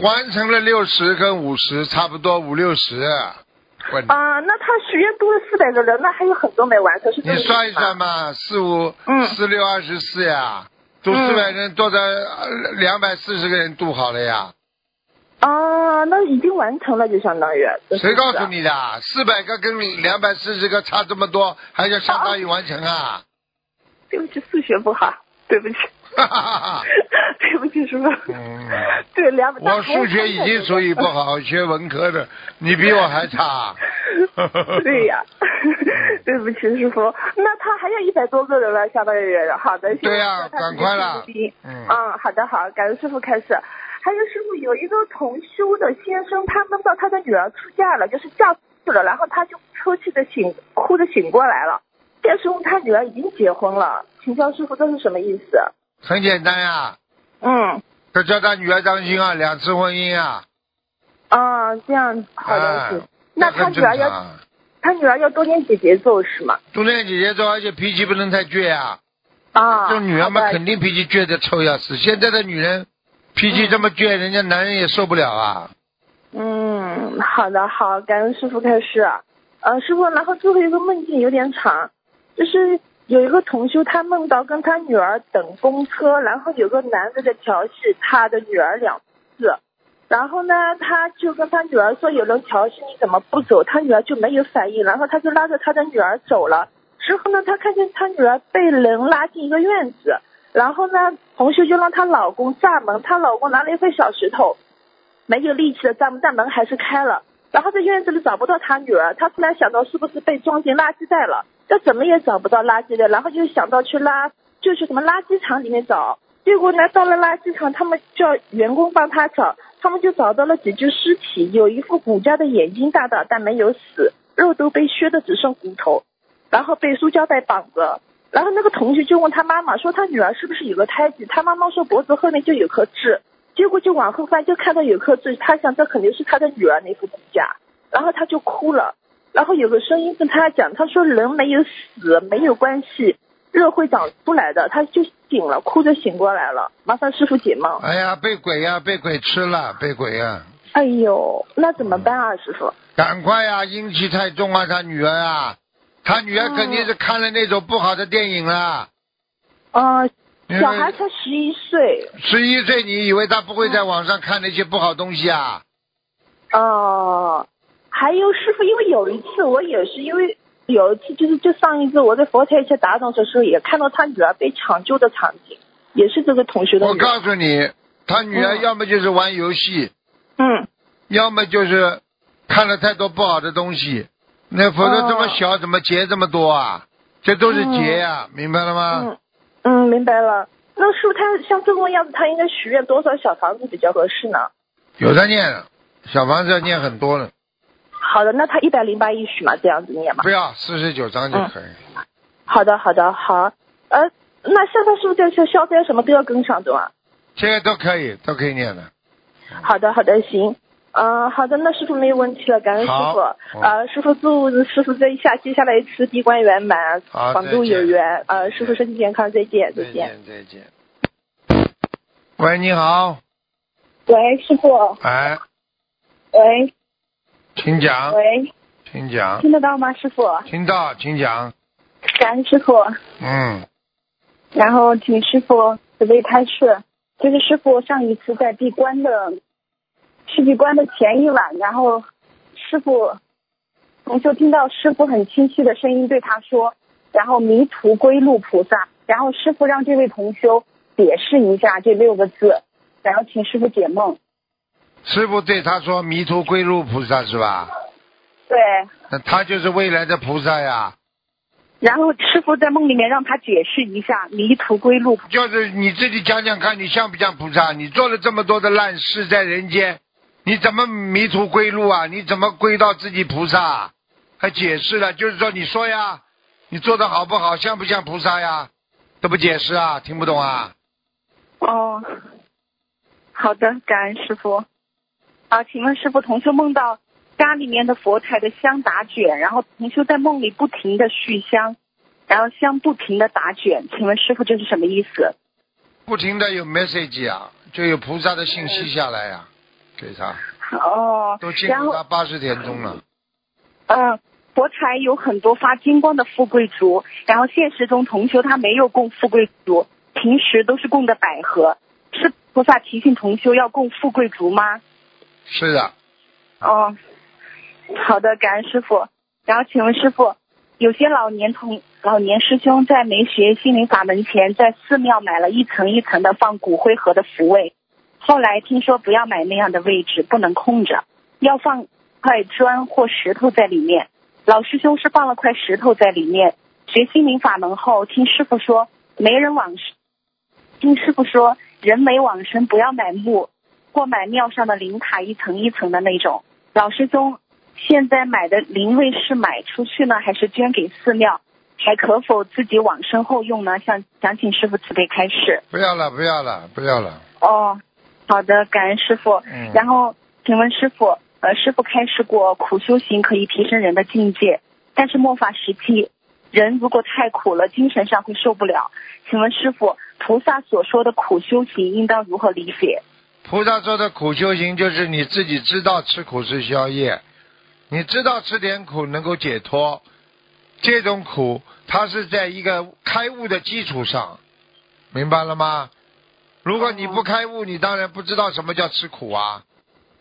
完成了六十跟五十，差不多五六十。啊、那他许愿多了四百个人，那还有很多没完成，是你算一算嘛，四五嗯四六二十四呀，度嗯四百人，多的两百四十个人度好了呀。啊，那已经完成了，就相当于。谁告诉？你的？四百个跟两百四十个差这么多，还叫相当于完成啊？对不起，数学不好，对不起，哈哈哈哈！对不起，师傅。嗯，对，两百。我数学已经属于不好，学文科的，你比我还差。对呀，对不起，师傅。那他还有一百多个人了，相当于好的。行对呀赶快了嗯嗯，好的好，感恩师傅开始。还有师傅有一个同修的先生，他梦到他的女儿出嫁了，就是嫁出去了，然后他就抽泣的醒，哭着醒过来了。这时候他女儿已经结婚了，请教师傅这是什么意思？很简单呀，嗯，要叫他女儿当心啊，两次婚姻啊。啊，这样好的。那他女儿要他女儿要多念姐姐咒是吗？多念姐姐咒，而且脾气不能太倔啊。啊，这女儿嘛，肯定脾气倔的臭要死。现在的女人脾气这么倔，人家男人也受不了啊。嗯，好的，好，感恩师傅开始。呃，师傅，然后最后一个梦境有点长，就是有一个同修，他梦到跟他女儿等公车，然后有个男的在调戏他的女儿两次，然后呢，他就跟他女儿说有人调戏你怎么不走？他女儿就没有反应，然后他就拉着他的女儿走了。之后呢，他看见他女儿被人拉进一个院子，然后呢，同修就让她老公炸门，她老公拿了一块小石头，没有力气的炸门，但门还是开了。然后在院子里找不到他女儿，他突然想到是不是被装进垃圾袋了，这怎么也找不到垃圾的，然后就想到去垃，就去什么垃圾场里面找，结果呢到了垃圾场，他们叫员工帮他找，他们就找到了几具尸体，有一副骨架的眼睛大大，但没有死，肉都被削的只剩骨头，然后被塑胶袋绑着。然后那个同学就问他妈妈说他女儿是不是有个胎记，他妈妈说脖子后面就有颗痣，结果就往后翻就看到有颗痣，他想这肯定是他的女儿那副骨架，然后他就哭了。然后有个声音跟他讲，他说人没有死没有关系，肉会长出来的，他就醒了，哭着醒过来了。麻烦师傅解梦。哎呀，被鬼呀、被鬼吃了，被鬼呀、哎呦，那怎么办啊，师傅？赶快呀、阴气太重啊，他女儿啊，他女儿肯定是看了那种不好的电影了。呃，因为小孩才十一岁，十一岁，你以为他不会在网上看那些不好东西啊？哦，还有师傅，因为有一次我也是因为有一次就是就上一次我在佛台前打扫的时候，也看到他女儿被抢救的场景，也是这个同学的我。告诉你，他女儿嗯要么就是玩游戏，嗯，要么就是看了太多不好的东西。那否则这么小，怎么结这么多啊？这都是结呀、明白了吗？嗯嗯，明白了。那师傅他像这种样子，他应该许愿多少小房子比较合适呢？有的念，小房子要念很多了，好的，那他一百零八一许嘛，这样子念嘛不。要四十九章就可以。好的，好的，好。呃，那现在是不是就是消灾什么都要跟上对吧？这个都可以，都可以念的。好的，好的，行。嗯、好的，那师傅没有问题了，感恩师好傅。呃，师傅祝师傅这一下接下来一次闭关圆满，好广度有缘。呃，师傅身体健康，再见，再再。见，再见。喂，你好，喂，师傅，哎，喂请讲，喂，请讲，听得到吗，师傅？听到，请讲。感恩师傅，嗯，然后请师傅准备开示。就是师傅上一次在闭关的，是闭关的前一晚，然后师傅同修听到师傅很清晰的声音对他说，然后迷途归路菩萨，然后师傅让这位同修解释一下这六个字，然后请师傅解梦。师傅对他说：“迷途归路菩萨是吧？对，那他就是未来的菩萨呀。然后师傅在梦里面让他解释一下迷途归路。就是你自己讲讲看，你像不像菩萨？你做了这么多的烂事在人间，你怎么迷途归路啊？你怎么归到自己菩萨？还解释了，就是说你说呀，你做的好不好，像不像菩萨呀？都不解释啊，听不懂啊？哦，好的，感恩师傅。啊，请问师傅，同修梦到家里面的佛台的香打卷，然后同修在梦里不停的续香，然后香不停的打卷，请问师傅这是什么意思？不停的有 message 啊，就有菩萨的信息下来呀、给他，哦都，进入他八十天中了。嗯，佛台有很多发金光的富贵竹，然后现实中同修他没有供富贵竹，平时都是供的百合，是菩萨提醒同修要供富贵竹吗？是的，哦，好的，感恩师傅。然后请问师傅，有些老年同老年师兄在没学心灵法门前，在寺庙买了一层一层的放骨灰盒的福位，后来听说不要买那样的位置，不能空着，要放块砖或石头在里面。老师兄是放了块石头在里面。学心灵法门后，听师傅说没人往生，听师傅说人没往生不要买木，或买庙上的灵塔一层一层的那种。老师兄，现在买的灵位是买出去呢，还是捐给寺庙？还可否自己往身后用呢？想想请师傅慈悲开示。不要了，不要了，不要了。哦，好的，感恩师傅。嗯然后，请问师傅，呃，师傅开示过苦修行可以提升人的境界，但是末法时期，人如果太苦了，精神上会受不了。请问师傅，菩萨所说的苦修行应当如何理解？菩萨说的苦修行，就是你自己知道吃苦是宵夜，你知道吃点苦能够解脱，这种苦它是在一个开悟的基础上，明白了吗？如果你不开悟，你当然不知道什么叫吃苦啊。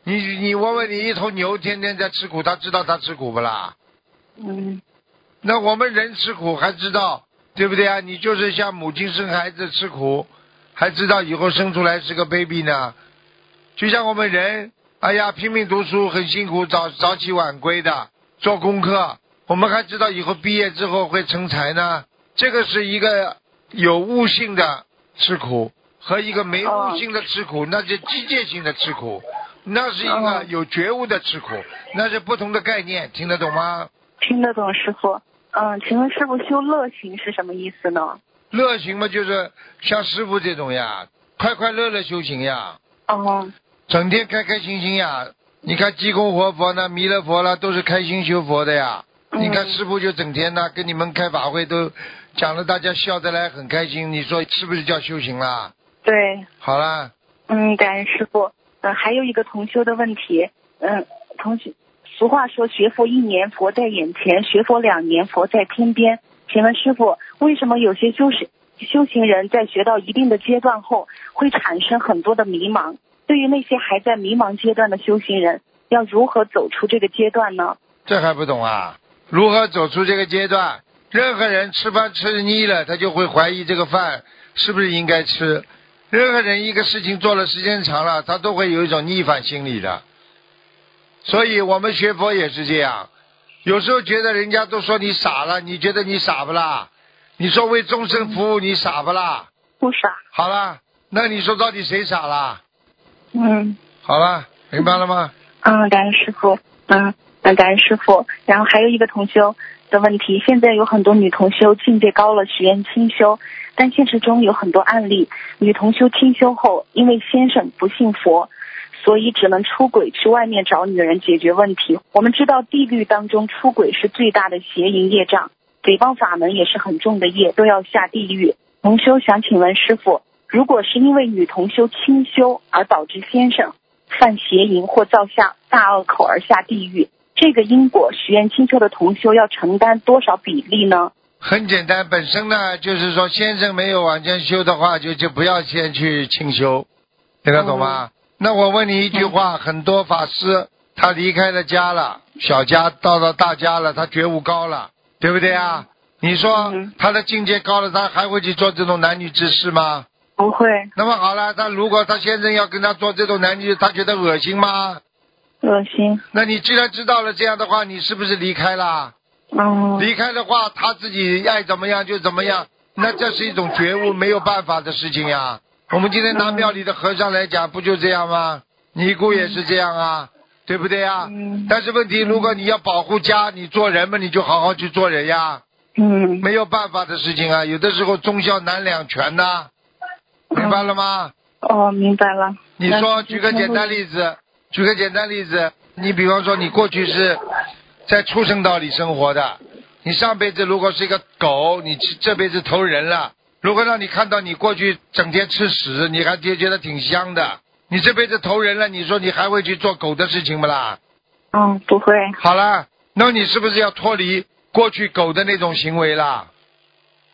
你你问问你一头牛天天在吃苦，它知道它吃苦不啦？嗯那我们人吃苦还知道，对不对啊？你就是像母亲生孩子吃苦，还知道以后生出来是个 baby 呢。就像我们人，哎呀，拼命读书很辛苦，早早起晚归的做功课，我们还知道以后毕业之后会成才呢。这个是一个有悟性的吃苦，和一个没悟性的吃苦，那是机械性的吃苦，那是一个哦有觉悟的吃苦，那是不同的概念，听得懂吗？听得懂师傅。嗯，请问师傅修乐行是什么意思呢？乐行嘛，就是像师傅这种呀，快快乐乐修行呀，哦，整天开开心心呀。你看济公活佛呢，弥勒佛啦，都是开心修佛的呀。嗯你看师傅就整天呢跟你们开法会都讲了，大家笑得来很开心。你说是不是叫修行啦？对，好啦，嗯，感恩师傅。嗯，还有一个同修的问题，嗯，同学，俗话说学佛一年佛在眼前，学佛两年佛在天边。请问师傅，为什么有些修行修行人在学到一定的阶段后，会产生很多的迷茫？对于那些还在迷茫阶段的修行人，要如何走出这个阶段呢？这还不懂啊？如何走出这个阶段？任何人吃饭吃腻了，他就会怀疑这个饭是不是应该吃。任何人一个事情做了时间长了，他都会有一种逆反心理的。所以我们学佛也是这样，有时候觉得人家都说你傻了，你觉得你傻不啦？你说为众生服务，你傻不啦？不傻。好了，那你说到底谁傻了？嗯好了，明白了吗？嗯，感恩师傅。嗯，嗯，感恩师傅。然后还有一个同修的问题，现在有很多女同修境界高了，许愿清修，但现实中有很多案例，女同修清修后，因为先生不信佛，所以只能出轨去外面找女人解决问题。我们知道地律当中出轨是最大的邪淫业障，诽谤法门也是很重的业，都要下地狱。同修想请问师傅，如果是因为女同修清修而导致先生犯邪淫或造下大恶口而下地狱，这个因果许愿清修的同修要承担多少比例呢？很简单，本身呢就是说，先生没有完全修的话，就就不要先去清修，听得懂吗？那我问你一句话，很多法师他离开了家了，小家到了大家了，他觉悟高了，对不对啊？你说嗯他的境界高了，他还会去做这种男女之事吗？不会，那么好了，他如果他先生要跟他做这种男女，他觉得恶心吗？恶心。那你既然知道了这样的话，你是不是离开了？嗯离开的话，他自己爱怎么样就怎么样，那这是一种觉悟，没有办法的事情呀。我们今天拿庙里的和尚来讲，不就这样吗？尼姑也是这样啊，对不对呀？嗯但是问题，如果你要保护家，你做人嘛，你就好好去做人呀，嗯没有办法的事情啊。有的时候忠孝难两全呐、明白了吗？哦，明白了。你说，举个简单例子，举个简单例子，你比方说，你过去是在畜生道里生活的，你上辈子如果是一个狗，你这这辈子投人了。如果让你看到你过去整天吃屎，你还觉觉得挺香的，你这辈子投人了，你说你还会去做狗的事情不啦？嗯，不会。好了，那你是不是要脱离过去狗的那种行为啦？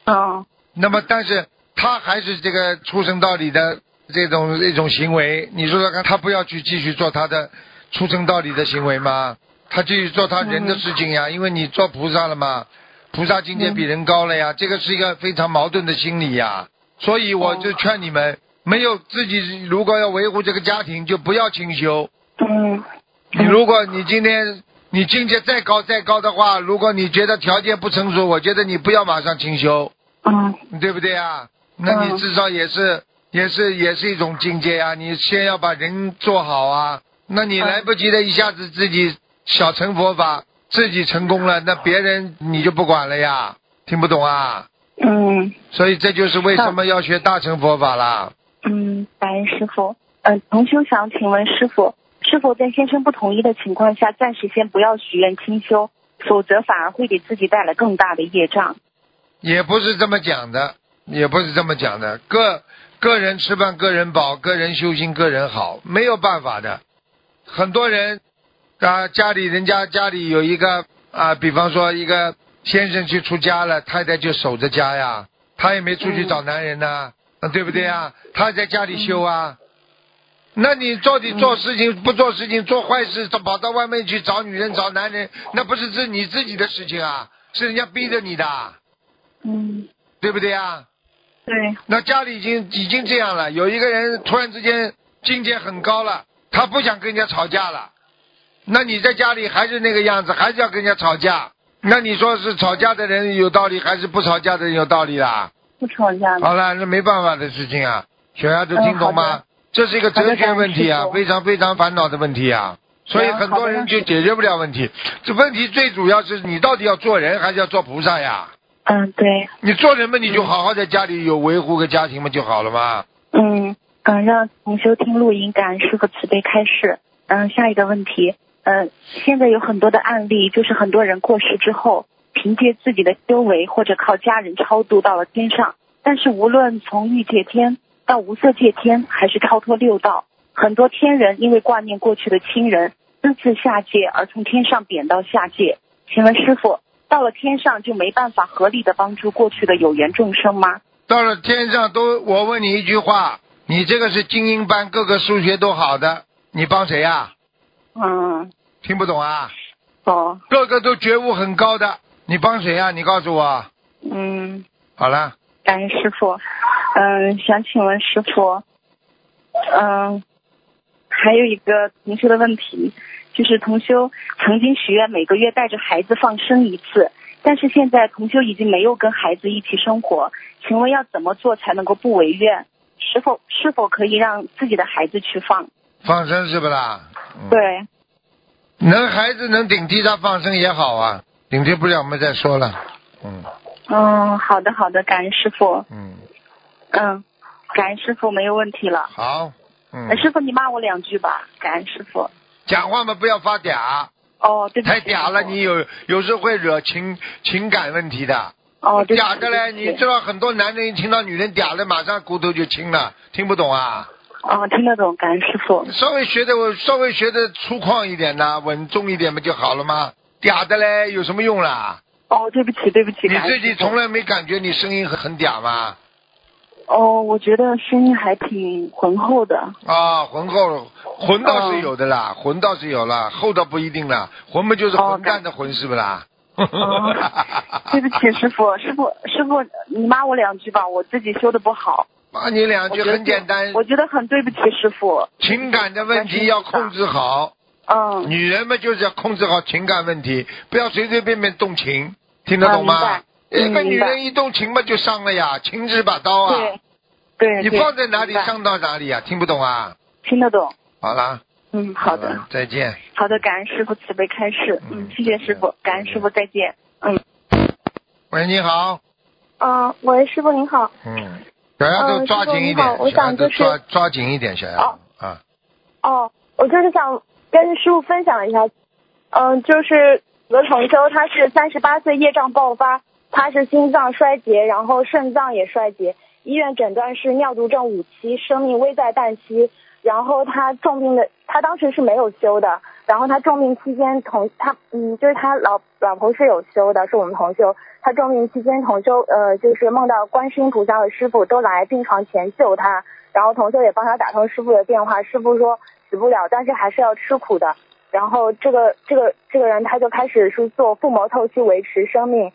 嗯那么，但是他还是这个出生道理的这种一种行为，你说说看，他不要去继续做他的出生道理的行为吗？他继续做他人的事情呀，因为你做菩萨了嘛，菩萨境界比人高了呀，这个是一个非常矛盾的心理呀。所以我就劝你们，没有自己如果要维护这个家庭，就不要清修。嗯你如果你今天你境界再高再高的话，如果你觉得条件不成熟，我觉得你不要马上清修。嗯对不对啊？那你嗯至少也是、也是也是一种境界啊！你先要把人做好啊，那你嗯来不及的一下子自己小乘佛法，自己成功了，那别人你就不管了呀？听不懂啊？嗯所以这就是为什么要学大乘佛法啦。嗯，感恩师傅。嗯、同修想请问师傅，是否在先生不同意的情况下，暂时先不要许愿清修，否则反而会给自己带来更大的业障？也不是这么讲的，也不是这么讲的。个个人吃饭个人饱，个人修行个人好，没有办法的。很多人啊，家里人家家里有一个啊，比方说一个先生去出家了，太太就守着家呀，他也没出去找男人呐、啊，对不对啊？他在家里修啊。那你到底做事情、不做事情、做坏事，跑到外面去找女人、找男人，那不是是你自己的事情啊，是人家逼着你的。嗯，对不对啊？对，那家里已经已经这样了，有一个人突然之间境界很高了，他不想跟人家吵架了，那你在家里还是那个样子，还是要跟人家吵架，那你说是吵架的人有道理，还是不吵架的人有道理啦？不吵架。好了，那没办法的事情啊，小丫头听懂吗？嗯这是一个哲学问题啊，非常非常烦恼的问题啊，所以嗯很多人就解决不了问题。这问题最主要是你到底要做人还是要做菩萨呀？嗯，对，你做人嘛，你就好好在家里有维护个家庭嘛就好了吗。嗯嗯，让同修听录音，感恩师傅慈悲开示。嗯，下一个问题，嗯，现在有很多的案例，就是很多人过世之后，凭借自己的修为或者靠家人超度到了天上，但是无论从欲界天到无色界天，还是超脱六道，很多天人因为挂念过去的亲人，私自下界而从天上贬到下界。请问师傅，到了天上就没办法合力的帮助过去的有缘众生吗？到了天上都，我问你一句话，你这个是精英班，各个数学都好的，你帮谁呀、嗯，听不懂啊？哦，个个都觉悟很高的，你帮谁呀、你告诉我。嗯，好了，感恩师傅。嗯，想请问师傅，嗯，还有一个同学的问题，就是同修曾经许愿每个月带着孩子放生一次，但是现在同修已经没有跟孩子一起生活，请问要怎么做才能够不违愿？是否是否可以让自己的孩子去放？放生是不啦？嗯、，对，能孩子能顶替他放生也好啊，顶替不了我们再说了。嗯嗯，好的好的，感恩师傅，嗯，嗯，感恩师傅没有问题了。好，嗯呃，师傅你骂我两句吧，感恩师傅。讲话嘛不要发嗲，哦，对不起。太嗲了，你有有时候会惹情情感问题的。哦，对嗲的嘞，你知道很多男人一听到女人嗲了，马上骨头就青了，听不懂啊？哦，听得懂，感恩师傅。稍微学的我稍微学的粗犷一点呐，稳重一点不就好了吗？嗲的嘞有什么用啦？哦，对不起，对不起，你自己从来没感觉你声音很很嗲吗？哦，我觉得声音还挺浑厚的。啊，浑厚，浑倒是有的啦，浑倒是有了，厚倒不一定啦。浑不就是哦混蛋的浑是不啦？哦对不起，师傅，师傅，师傅，你骂我两句吧，我自己修的不好。骂你两句很简单，我觉得很对不起师傅。情感的问题要控制好。嗯，女人们就是要控制好情感问题，不要随随便便动情，听得懂吗？一个女人一动情嘛就伤了呀，情是把刀啊，对，对，你放在哪里伤到哪里啊？听不懂啊？听得懂。好啦，嗯，好的，嗯再见。好的，感恩师傅慈悲开示。嗯嗯，谢谢师傅，感恩师傅，再见。嗯。喂，你好，嗯，喂，师傅您好。嗯，小丫头抓紧一点，小丫头我想就是抓抓紧一点，小丫头哦啊，哦，我就是想跟师傅分享一下，嗯，就是有个同修他是三十八岁业障爆发，他是心脏衰竭，然后肾脏也衰竭，医院诊断是尿毒症五期，生命危在旦夕。然后他重病的，他当时是没有修的。然后他重病期间同他嗯，就是他老老婆是有修的，是我们同修。他重病期间同修呃，就是梦到观世音菩萨和师傅都来病床前救他，然后同修也帮他打通师傅的电话，师傅说死不了，但是还是要吃苦的。然后这个这个这个人他就开始是做腹膜透析维持生命，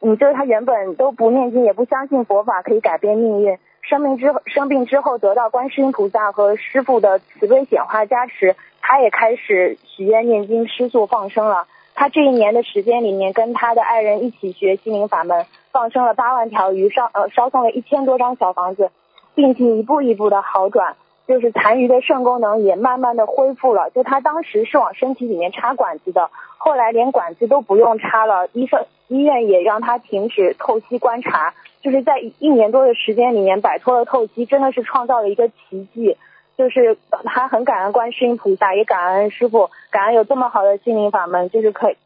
嗯，就是他原本都不念经，也不相信佛法可以改变命运。生病之后，生病之后得到观世音菩萨和师傅的慈悲显化加持，他也开始许愿念经吃素放生了。他这一年的时间里面，跟他的爱人一起学心灵法门，放生了八万条鱼，烧呃烧送了一千多张小房子，病情一步一步的好转，就是残余的肾功能也慢慢的恢复了。就他当时是往身体里面插管子的，后来连管子都不用插了，医生医院也让他停止透析观察。就是在一年多的时间里面摆脱了透析，真的是创造了一个奇迹。就是他很感恩观世音菩萨，也感恩师傅，感恩有这么好的心灵法门，就是可以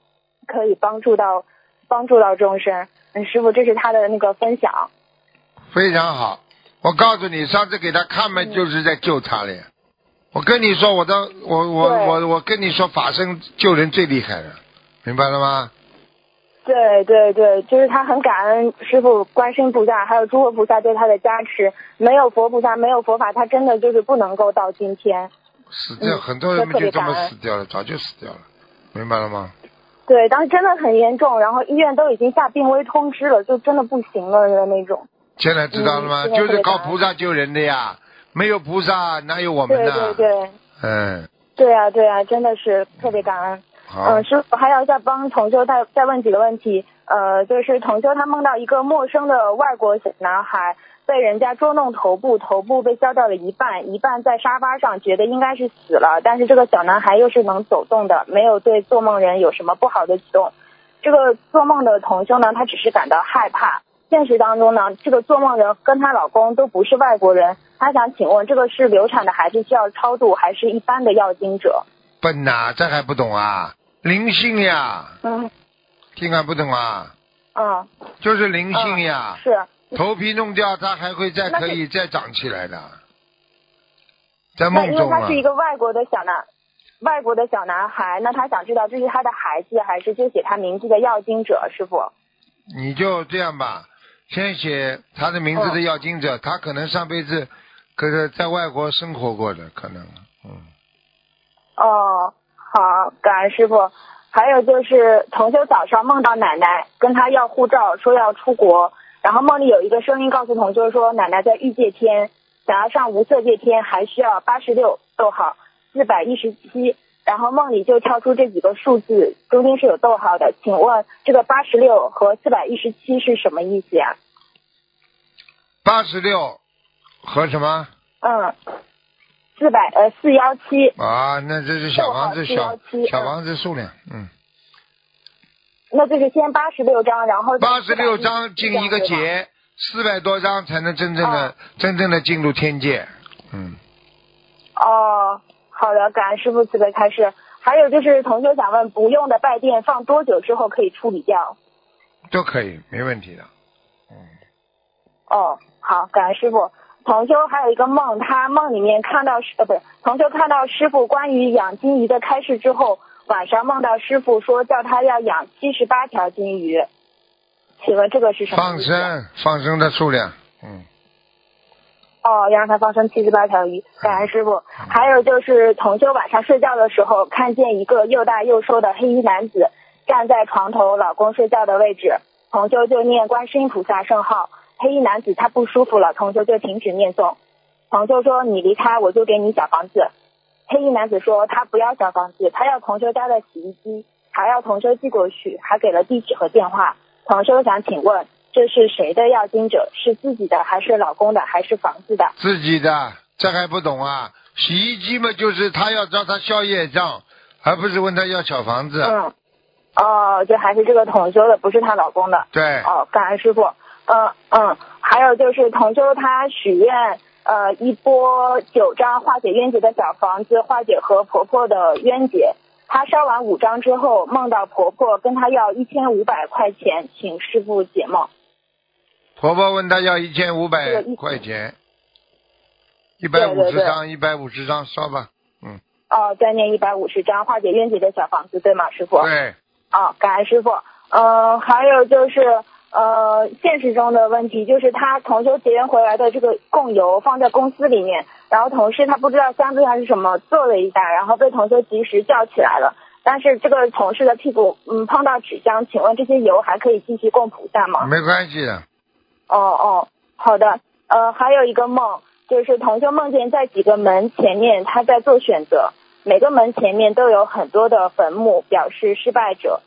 可以帮助到帮助到众生。嗯，师傅，这是他的那个分享。非常好，我告诉你，上次给他看嘛，就是在救他了。我跟你说，我的我我我我跟你说，法身救人最厉害了，明白了吗？对对对，就是他很感恩师傅、观世音菩萨，还有诸佛菩萨对他的加持。没有佛菩萨，没有佛法，他真的就是不能够到今天。死掉，很多人就这么死掉了，早就死掉了，明白了吗？对，当时真的很严重，然后医院都已经下病危通知了，就真的不行了的那种。现在知道了吗？就是靠菩萨救人的呀，没有菩萨哪有我们呢？对对对。嗯。对啊对啊，真的是特别感恩。嗯，师傅还要再帮同修再再问几个问题。呃，就是同修他梦到一个陌生的外国小男孩被人家捉弄头部，头部被削掉了一半，一半在沙发上，觉得应该是死了。但是这个小男孩又是能走动的，没有对做梦人有什么不好的举动。这个做梦的同修呢，他只是感到害怕。现实当中呢，这个做梦人跟她老公都不是外国人。她想请问，这个是流产的孩子需要超度，还是一般的要经者？笨呐，这还不懂啊？灵性呀，嗯，听还不懂啊？嗯，就是灵性呀，是头皮弄掉，它还会再可以再长起来的，在梦中啊。因为他是一个外国的小男，外国的小男孩，那他想知道这是他的孩子还是就写他名字的要经者师傅？你就这样吧，先写他的名字的要经者，他可能上辈子可是在外国生活过的，可能，嗯。哦。好，感恩师傅。还有就是同修早上梦到奶奶跟他要护照，说要出国，然后梦里有一个声音告诉同修说，奶奶在欲界天，想要上无色界天还需要八十六逗号四百一十七，然后梦里就跳出这几个数字，中间是有逗号的，请问这个八十六和四百一十七是什么意思呀？八十六和什么？嗯。四百呃四幺七啊，那这是小房子小小房子数量，嗯。那就是先八十六张，然后八十六张进一个节，四百多张才能真正的真正的进入天界，嗯。哦，好的，感恩师傅慈悲开示。还有就是同学想问，不用的拜垫放多久之后可以处理掉？都可以，没问题的。嗯。哦，好，感恩师傅。同修还有一个梦，他梦里面看到师呃不是同修看到师傅关于养金鱼的开示之后，晚上梦到师傅说叫他要养七十八条金鱼，请问这个是什么放生放生的数量，嗯。哦，要让他放生七十八条鱼，感恩师傅。还有就是同修晚上睡觉的时候，看见一个又大又瘦的黑衣男子站在床头老公睡觉的位置，同修就念观世音菩萨圣号。黑衣男子他不舒服了，同修就停止念诵。同修说：“你离开，我就给你小房子。”黑衣男子说：“他不要小房子，他要同修家的洗衣机，还要同修寄过去，还给了地址和电话。”同修想请问，这是谁的要经者？是自己的，还是老公的，还是房子的？自己的，这还不懂啊？洗衣机嘛，就是他要找他消业障，而不是问他要小房子。嗯，哦，就还是这个同修的，不是她老公的。对。哦，感恩师傅。嗯嗯，还有就是同修他许愿，呃，一波九张化解冤结的小房子，化解和婆婆的冤结。她烧完五张之后，梦到婆婆跟她要一千五百块钱，请师傅解梦。婆婆问他要一千五这百块钱，一百五十张，一百五十张烧吧。嗯，哦，再念一百五十张化解冤结的小房子，对吗，师傅？对，哦，感恩师傅。呃，还有就是呃，现实中的问题就是他同修结缘回来的这个供油放在公司里面，然后同事他不知道箱子上是什么，坐了一下，然后被同修及时叫起来了。但是这个同事的屁股嗯碰到纸箱，请问这些油还可以继续供菩萨吗？没关系的。哦哦，好的。呃，还有一个梦，就是同修梦见在几个门前面他在做选择，每个门前面都有很多的坟墓，表示失败者。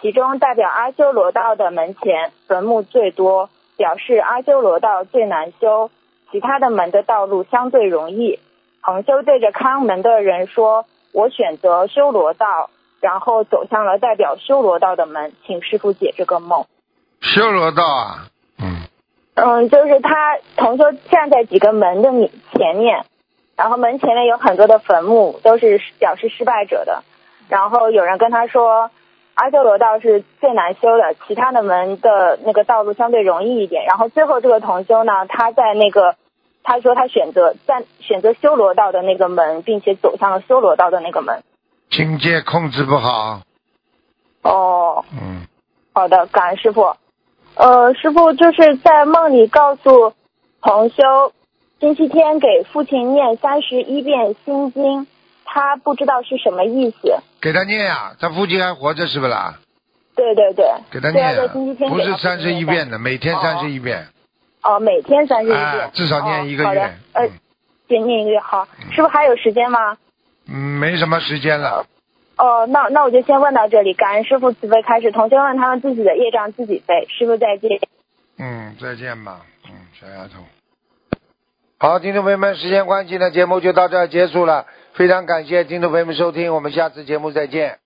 其中代表阿修罗道的门前坟墓最多，表示阿修罗道最难修，其他的门的道路相对容易。同修对着看门的人说：“我选择修罗道。”然后走向了代表修罗道的门，请师傅解这个梦。修罗道啊，嗯，嗯，就是他同修站在几个门的你前面，然后门前面有很多的坟墓，都是表示失败者的。然后有人跟他说，阿修罗道是最难修的，其他的门的那个道路相对容易一点。然后最后这个同修呢，他在那个他说他选择在选择修罗道的那个门，并且走向了修罗道的那个门。境界控制不好，哦，嗯，好的，感恩师傅。呃，师傅就是在梦里告诉同修，星期天给父亲念三十一遍心经，他不知道是什么意思。给他念呀、他父亲还活着是不啦？对对对，给他念、在星期天不是三十一念遍的，每天哦三十一遍，哦，每天三十一遍、啊，至少念一个月哦好的，，呃嗯，先念一个月。好，师傅还有时间吗？嗯，没什么时间了，哦，那那我就先问到这里。感恩师傅慈悲开始，同学们他们自己的业障自己背。师傅再见。嗯，再见吧，嗯，小丫头。好，听众朋友们，时间关系呢，节目就到这儿结束了。非常感谢听众朋友们收听，我们下次节目再见。